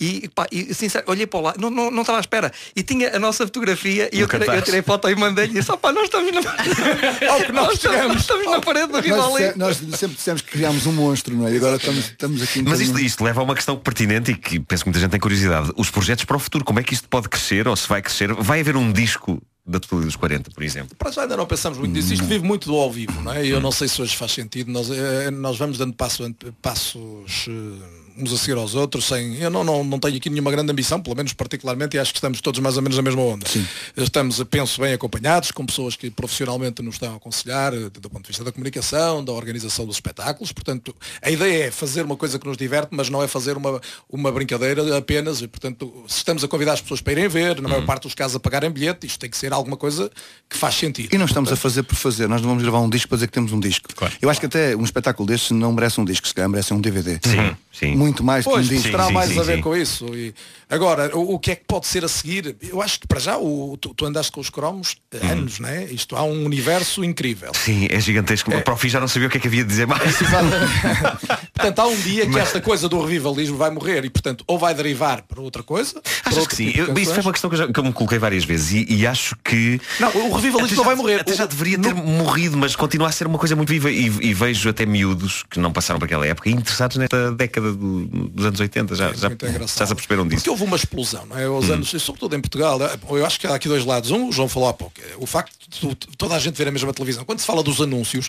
Speaker 7: e, pá, e sincero, olhei para lá, não, não, não estava à espera. E tinha a nossa fotografia e eu tirei, eu tirei foto e mandei-lhe e disse, opá, nós estamos na, [laughs]
Speaker 5: que nós
Speaker 7: nós estamos, nós estamos na parede do
Speaker 6: Nós,
Speaker 7: Rivoli.
Speaker 6: disse- nós sempre dissemos que criámos um monstro, não é? E agora estamos, estamos aqui
Speaker 8: Mas isto, isto leva a uma questão pertinente e que penso que muita gente tem curiosidade. Os projetos para o futuro, como é que isto pode crescer ou se vai crescer? Vai haver um disco da Tertúlia dos 40, por exemplo?
Speaker 5: Para já ainda não pensamos muito nisso. Isto vive muito do ao vivo, não é? E eu não sei se hoje faz sentido. Nós, eh, nós vamos dando passo, passos eh, uns a seguir aos outros, sem. Eu não, não, não tenho aqui nenhuma grande ambição, pelo menos particularmente, e acho que estamos todos mais ou menos na mesma onda. Estamos, penso bem, acompanhados, com pessoas que profissionalmente nos estão a aconselhar, eh, do ponto de vista da comunicação, da organização dos espetáculos. Portanto, a ideia é fazer uma coisa que nos diverte, mas não é fazer uma, uma brincadeira apenas. E, portanto, se estamos a convidar as pessoas para irem ver, na maior parte dos casos a pagarem bilhete, isto tem que ser alguma coisa que faz sentido.
Speaker 6: E não estamos a fazer por fazer, nós não vamos gravar um disco para dizer que temos um disco. Eu acho que até um espetáculo destes não merece um disco, se calhar merece um DVD.
Speaker 8: Sim, sim.
Speaker 6: Muito mais
Speaker 5: Pois,
Speaker 6: que um disco.
Speaker 5: terá
Speaker 8: sim,
Speaker 5: mais
Speaker 8: sim,
Speaker 5: a ver
Speaker 8: sim.
Speaker 5: com isso. E agora, o, o que é que pode ser a seguir? Eu acho que para já o, tu, tu andaste com os cromos
Speaker 8: Uhum.
Speaker 5: anos, né? Isto há um universo incrível.
Speaker 8: Sim, é gigantesco. O Profi já não sabia o que é que havia de dizer mais. [laughs]
Speaker 5: portanto, há um dia que esta coisa do revivalismo vai morrer e, portanto, ou vai derivar para outra coisa. para outro
Speaker 8: que sim?
Speaker 5: tipo
Speaker 8: Eu- isso foi uma questão que eu, já, que eu me coloquei várias vezes e, e acho que.
Speaker 5: Não, o revivalismo não vai morrer.
Speaker 8: Até já deveria ter morrido, mas continua a ser uma coisa muito viva e, e vejo até miúdos que não passaram por aquela época interessados nesta década do- dos anos 80. Já, já,
Speaker 5: Muito engraçado.
Speaker 8: já se aperceberam disso.
Speaker 5: Porque houve uma explosão, não é? Aos
Speaker 8: Hum.
Speaker 5: anos, e sobretudo em Portugal, eh, eu acho que há aqui dois lados. Um, o João falou há pouco, eh, o facto de toda a gente ver a mesma televisão. Quando se fala dos anúncios,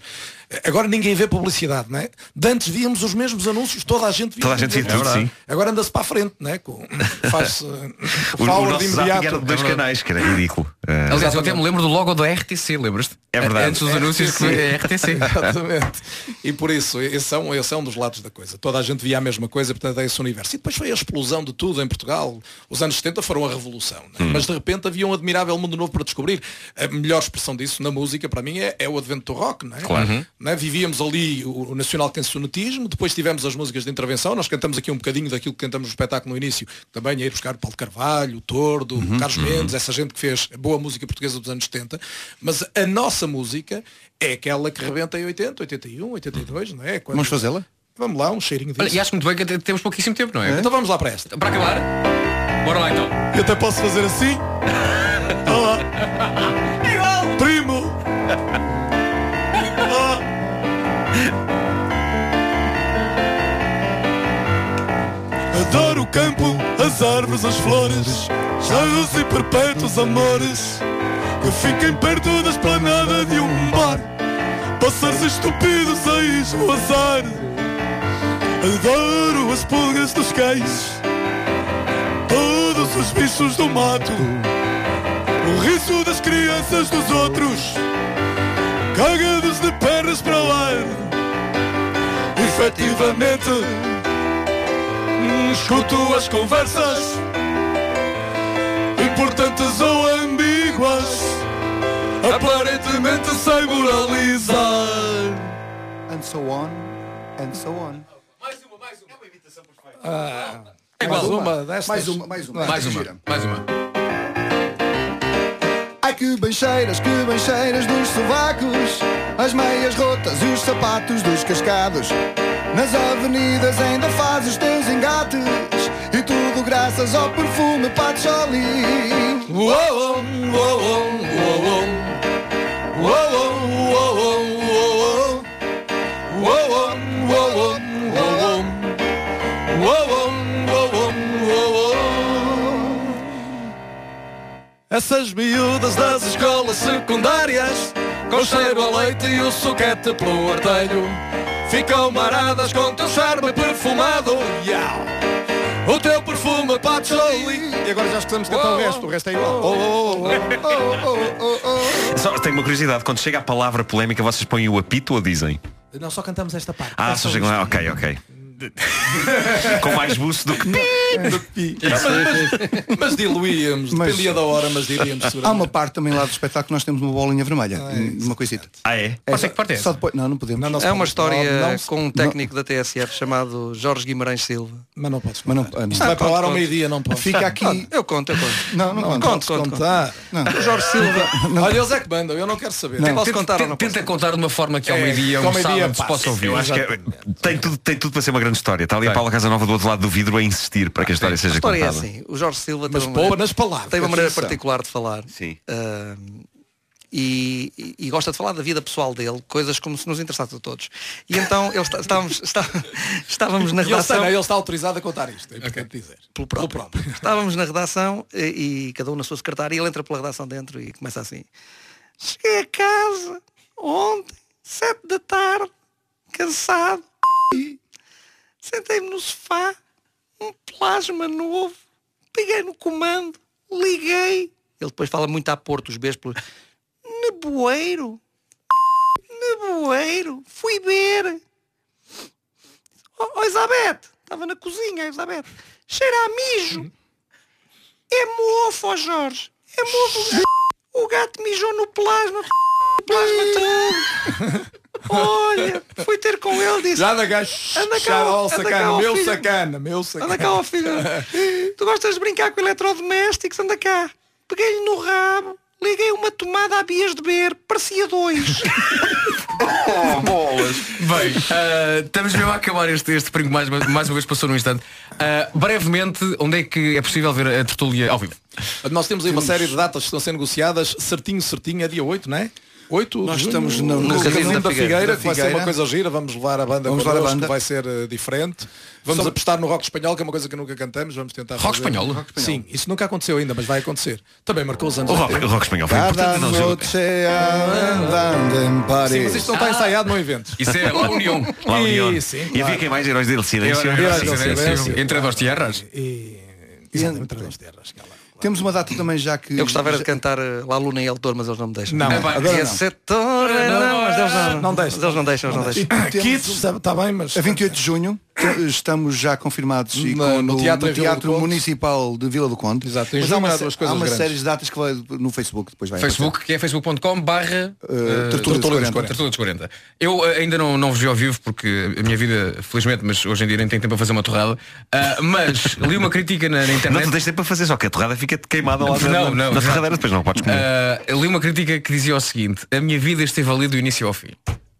Speaker 5: agora ninguém vê publicidade, não é? De antes víamos os mesmos anúncios, toda a gente via.
Speaker 8: Toda a
Speaker 5: os
Speaker 8: gente via tudo, sim.
Speaker 5: Agora anda-se para a frente, não é? Com- Faz-se eh, [laughs]
Speaker 8: O, o zapping
Speaker 5: imediato.
Speaker 8: era de dois
Speaker 5: É
Speaker 8: canais, que era ridículo. Eh,
Speaker 3: Aliás, eu até me lembro do logo da RTC, lembras-te?
Speaker 8: É verdade.
Speaker 3: Antes dos anúncios que é RTC.
Speaker 5: Exatamente. E por isso, esse é, um, esse é um dos lados da coisa. Toda a gente via a mesma coisa, portanto é esse universo. E depois foi a explosão de tudo em Portugal. Os anos 70 foram a revolução. né? Mas de repente havia um admirável mundo novo para descobrir. A melhor expressão disso na música, para mim, é, é o advento do rock. Não é?
Speaker 8: Claro.
Speaker 5: Não é? Vivíamos ali o, o nacional cancionetismo, depois tivemos as músicas de intervenção, nós cantamos aqui um bocadinho daquilo que cantamos no espetáculo no início, também é ir buscar o Paulo Carvalho, o Tordo, o Carlos Mendes, essa gente que fez boa música portuguesa dos anos 70, mas a nossa música é aquela que rebenta em 80, 81, 82, não é? Quando-
Speaker 6: Vamos fazê-la?
Speaker 5: Vamos lá, um cheirinho disso.
Speaker 3: Olha, e acho muito bem que temos pouquíssimo tempo, não é?
Speaker 5: Então vamos lá para esta.
Speaker 3: Para acabar, bora lá então.
Speaker 5: Eu até posso fazer assim. [laughs] Olá. Primo. Adoro
Speaker 9: campo, as árvores, as flores, cheios e perpétuos amores, que fiquem perto da esplanada de um bar, pássaros estúpidos a esvoaçar. Adoro as pulgas dos cães, todos os bichos do mato, o riso das crianças dos outros, cagados de pernas para o ar. Efetivamente, escuto as conversas, importantes ou ambíguas, aparentemente sem moralizar.
Speaker 6: And so on, and so on.
Speaker 5: É mais uma destas.
Speaker 6: Mais uma, mais uma.
Speaker 3: Mais uma, mais uma.
Speaker 6: Ai que bem cheiras, que bem cheiras dos sovacos As meias rotas e os sapatos dos cascados Nas avenidas ainda fazes teus engates E tudo graças ao perfume Patchouli.
Speaker 9: Essas miúdas das escolas secundárias Com cheiro a leite e o soquete pelo artelho Ficam maradas com teu charme perfumado Iau. O teu perfume patchouli
Speaker 5: E agora já escutamos cantar o resto, o resto é igual. Oh, oh, oh, oh.
Speaker 8: Só tenho uma curiosidade, quando chega a palavra polémica, vocês põem o apito ou dizem?
Speaker 5: Não só cantamos esta parte.
Speaker 8: Ah, só chegam lá, ok, ok. Com mais buço do que
Speaker 5: mas, mas diluíamos,
Speaker 6: Mas-
Speaker 5: dependia da hora, mas diríamos
Speaker 6: Há uma parte também lá do espetáculo que nós temos uma bolinha vermelha, uma coisita.
Speaker 8: Ah, é?
Speaker 6: É,
Speaker 3: que parte é
Speaker 6: só depois, não, não podemos.
Speaker 5: Não, não
Speaker 7: É uma história
Speaker 5: Não, não
Speaker 7: com um técnico da TSF chamado Jorge Guimarães Silva.
Speaker 5: Mas não podes
Speaker 6: Mas não- ah, não.
Speaker 5: Isto vai
Speaker 7: Ah,
Speaker 5: ar
Speaker 7: conto,
Speaker 5: ao
Speaker 7: conto.
Speaker 5: meio-dia, não pode.
Speaker 6: Fica aqui.
Speaker 7: Eu conto, eu conto.
Speaker 6: Não, não,
Speaker 5: Não
Speaker 6: conta.
Speaker 5: podes
Speaker 7: conto,
Speaker 5: contar.
Speaker 7: O Jorge Silva. [laughs]
Speaker 5: Olha, eles é que mandam, eu não quero saber.
Speaker 7: Posso contar ou não posso?
Speaker 3: Tenta contar de uma forma que ao
Speaker 5: É,
Speaker 3: meio-dia,
Speaker 5: que
Speaker 3: um sábado, se possa ouvir.
Speaker 8: Eu acho que é- tem, tudo, tem tudo para ser uma grande história. Está ali a. Paula Casanova do outro lado do vidro a insistir para que a história
Speaker 7: A
Speaker 8: seja
Speaker 7: história é
Speaker 8: contada.
Speaker 7: assim. O Jorge Silva
Speaker 5: Mas
Speaker 7: tem uma,
Speaker 5: nas palavras.
Speaker 7: tem uma maneira particular de falar.
Speaker 8: Sim.
Speaker 7: Ah, e, e- e gosta de falar da vida pessoal dele, coisas como se nos interessasse a todos. E então ele está- estávamos, está- estávamos na
Speaker 5: E ele, está,
Speaker 7: redação.
Speaker 5: ele está autorizado a contar isto, é importante dizer.
Speaker 7: pelo próprio. [laughs] Estávamos na redação e, e cada um na sua secretária e ele entra pela redação dentro e começa assim. Cheguei a casa ontem, sete da tarde, cansado. Sentei-me no sofá, um plasma novo, peguei no comando, liguei. Ele depois fala muito a Porto, os pelo... Neboeiro. Neboeiro. Fui ver. Oh, oh Elizabeth, estava na cozinha, Elizabeth. Cheira a mijo. É mofo, ó Jorge. É mofo. O gato mijou no plasma. O plasma todo. [laughs] Olha, fui ter com ele, disse.
Speaker 5: Já da gajo.
Speaker 7: Anda cá,
Speaker 5: Já, ó,
Speaker 7: anda cá,
Speaker 5: sacana, meu
Speaker 7: filho.
Speaker 5: sacana, meu sacana.
Speaker 7: Anda cá, ó filho. Tu gostas de brincar com eletrodomésticos? Anda cá. Peguei-lhe no rabo, liguei uma tomada a bias de beber, parecia dois. [laughs]
Speaker 3: Bem, ah, estamos mesmo a acabar este, este primo mais, mais uma vez passou num instante. Ah, brevemente, onde é que é possível ver a tertúlia ao vivo?
Speaker 5: Nós temos aí uma série de datas que estão sendo negociadas, certinho, certinho, é dia 8, não é? 8
Speaker 6: Nós estamos no- no
Speaker 5: Casino
Speaker 7: Casino
Speaker 5: da
Speaker 7: da
Speaker 5: Figueira,
Speaker 7: Figueira.
Speaker 5: que vai ser uma coisa gira, vamos levar a banda
Speaker 6: Vamos levar a banda.
Speaker 5: vai ser eh, diferente. Vamos apostar no rock espanhol, que é uma coisa que nunca cantamos, vamos tentar
Speaker 3: Rock
Speaker 5: fazer.
Speaker 3: espanhol?
Speaker 5: Sim, isso nunca aconteceu ainda, mas vai acontecer. Também marcou os anos
Speaker 8: O rock,
Speaker 5: 80.
Speaker 8: o rock espanhol foi
Speaker 6: Cada
Speaker 8: importante.
Speaker 6: Noche em
Speaker 5: Sim, mas isto não está ensaiado no evento.
Speaker 3: Isso é La União.
Speaker 8: União.
Speaker 5: E,
Speaker 8: E
Speaker 5: sim,
Speaker 8: havia
Speaker 5: claro.
Speaker 8: quem mais heróis dele silêncio.
Speaker 5: Heróis.
Speaker 3: Entre duas tierras.
Speaker 5: E, entre as terras. lá.
Speaker 6: Temos uma data também já que.
Speaker 7: Eu gostava era de cantar eh, lá Luna e El Toro, mas eles não me deixam.
Speaker 5: Não,
Speaker 3: É,
Speaker 5: agora
Speaker 7: E
Speaker 5: não.
Speaker 7: esse setor, é, não, mas eles não,
Speaker 5: Não deixam.
Speaker 7: Eles não deixam, eles não deixam.
Speaker 5: Kids, está bem, mas...
Speaker 6: A 28 de junho estamos já confirmados e
Speaker 5: Na-
Speaker 6: com-
Speaker 5: no Teatro em Vila do Conde.
Speaker 6: Municipal de Vila do Conde.
Speaker 5: Exato,
Speaker 6: Mas há uma,
Speaker 5: há
Speaker 6: uma série de datas que vai no Facebook depois vai
Speaker 3: Facebook, que é facebook.com barra
Speaker 6: Eh,
Speaker 3: eh,
Speaker 6: Tertúlia dos 40.
Speaker 3: Tertúlia dos 40. Eu eh, ainda não, não vos vi ao vivo porque a minha vida, felizmente, mas hoje em dia nem tenho tempo a fazer uma torrada. Ah, mas [laughs] li uma crítica na, na
Speaker 8: Não
Speaker 3: internet.
Speaker 8: te deixes para fazer, só que a torrada fica queimada lá
Speaker 3: Não,
Speaker 8: na,
Speaker 3: não,
Speaker 8: na
Speaker 3: não.
Speaker 8: ferradeira, depois não podes comer.
Speaker 3: Ah, li uma crítica que dizia o seguinte: a minha vida esteve ali do início ao fim.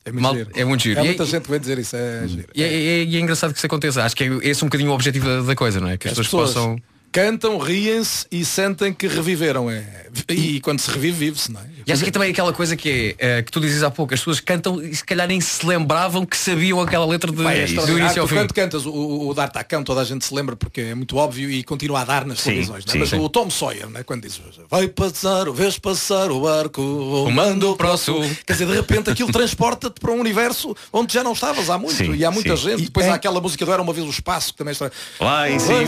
Speaker 5: É muito
Speaker 3: Mal-
Speaker 5: giro.
Speaker 3: é muito giro.
Speaker 5: É
Speaker 3: E-
Speaker 5: muita gente que vem dizer isso, é giro.
Speaker 3: E é, é- e é engraçado que isso aconteça. Acho que é esse um bocadinho o objetivo da, da coisa, não é? Que as,
Speaker 5: As
Speaker 3: pessoas,
Speaker 5: pessoas-
Speaker 3: possam.
Speaker 5: Cantam, riem-se e sentem que reviveram. É. E quando se revive, vive-se, não é?
Speaker 3: E acho que também aquela coisa que é, eh, que tu dizes há pouco, as pessoas cantam e se calhar nem se lembravam que sabiam aquela letra de,
Speaker 5: é
Speaker 3: do início ao
Speaker 5: Tu
Speaker 3: fim.
Speaker 5: Quando cantas o, o, o dar tacão, toda a gente se lembra porque é muito óbvio e continua a dar nas televisões. é? Mas
Speaker 8: sim.
Speaker 5: o Tom Sawyer, né? quando diz vai passar, o vês passar o barco
Speaker 3: Rumando para o sul.
Speaker 5: Quer dizer, de repente aquilo transporta-te para um universo onde já não estavas há muito
Speaker 8: Sim,
Speaker 5: e há muita
Speaker 8: sim.
Speaker 5: gente.
Speaker 6: E
Speaker 5: Depois
Speaker 6: é-
Speaker 5: há aquela música do Era uma vez o espaço que também está.
Speaker 8: Lá em cima.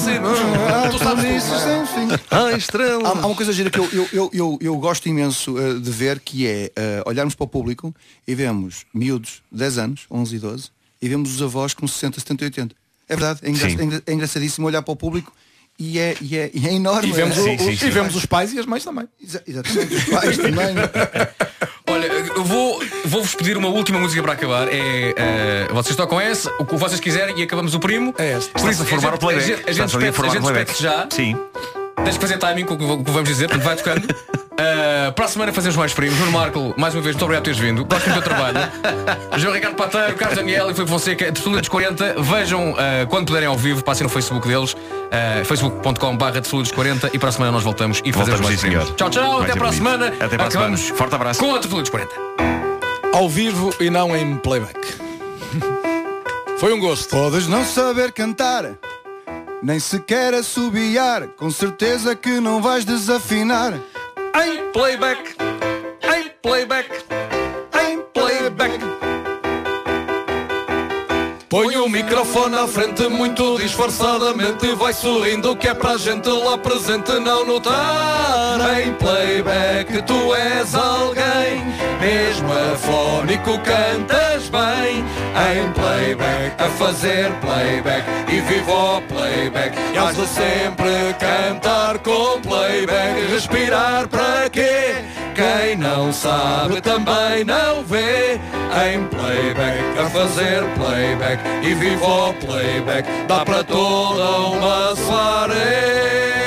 Speaker 6: Isso,
Speaker 5: é?
Speaker 6: enfim.
Speaker 10: Ah, estrela.
Speaker 6: Há, há uma coisa gira que eu, eu, eu, eu, eu gosto imenso eh, de ver que é eh, olharmos para o público e vemos miúdos, 10 anos, 11 e 12, e vemos os avós com 60, 70 e 80. É verdade, é, engra-
Speaker 8: Sim.
Speaker 6: é engra- é engraçadíssimo olhar para o público e é, e é, e é enorme.
Speaker 5: E vemos,
Speaker 6: é,
Speaker 5: o-
Speaker 8: Sim, sim,
Speaker 5: os,
Speaker 8: sim.
Speaker 5: e vemos os pais e as mães também.
Speaker 6: Exa- Exatamente, os pais também. [laughs]
Speaker 3: Olha, eu vou, vou-vos pedir uma última música para acabar. É, eh, vocês tocam essa, o que vocês quiserem e acabamos o primo.
Speaker 5: É esta.
Speaker 3: Por isso,
Speaker 8: a formar o playback.
Speaker 3: A gente, a gente
Speaker 8: a
Speaker 3: a já.
Speaker 8: Sim.
Speaker 3: Tens que fazer timing com o que vamos dizer, portanto vai tocando. Uh, [laughs] para a semana fazemos mais primos. Nuno Marco, mais uma vez, muito obrigado por teres vindo. Gosto do teu trabalho. [laughs] João Ricardo Pateiro, Carlos Daniel e Filipe Fonseca, Tertulia dos 40. Vejam uh, quando puderem ao vivo, passem no Facebook deles, uh, facebook.com.br dos 40 e para a semana nós voltamos e fazemos
Speaker 8: Voltamos,
Speaker 3: mais primos.
Speaker 8: senhor.
Speaker 3: Tchau, tchau,
Speaker 8: Vai
Speaker 3: até para a semana.
Speaker 8: Até para a
Speaker 3: Acabamos
Speaker 8: semana. Forte abraço.
Speaker 3: Com a Tertulia dos 40.
Speaker 5: Ao vivo e não em playback. Foi um gosto.
Speaker 6: Podes não saber cantar, nem sequer assobiar, com certeza que não vais desafinar.
Speaker 10: Em playback. Em playback. Em playback.
Speaker 7: Põe o microfone à frente muito disfarçadamente e vai sorrindo que é para a gente lá presente. Não notar Em playback tu és alguém. Mesmo afónico cantas bem. Em playback a fazer playback. E viva o playback. E has de sempre cantar com playback. Respirar para quê? Quem não sabe também não vê. Em playback a fazer playback E viva o playback Dá para toda uma soirée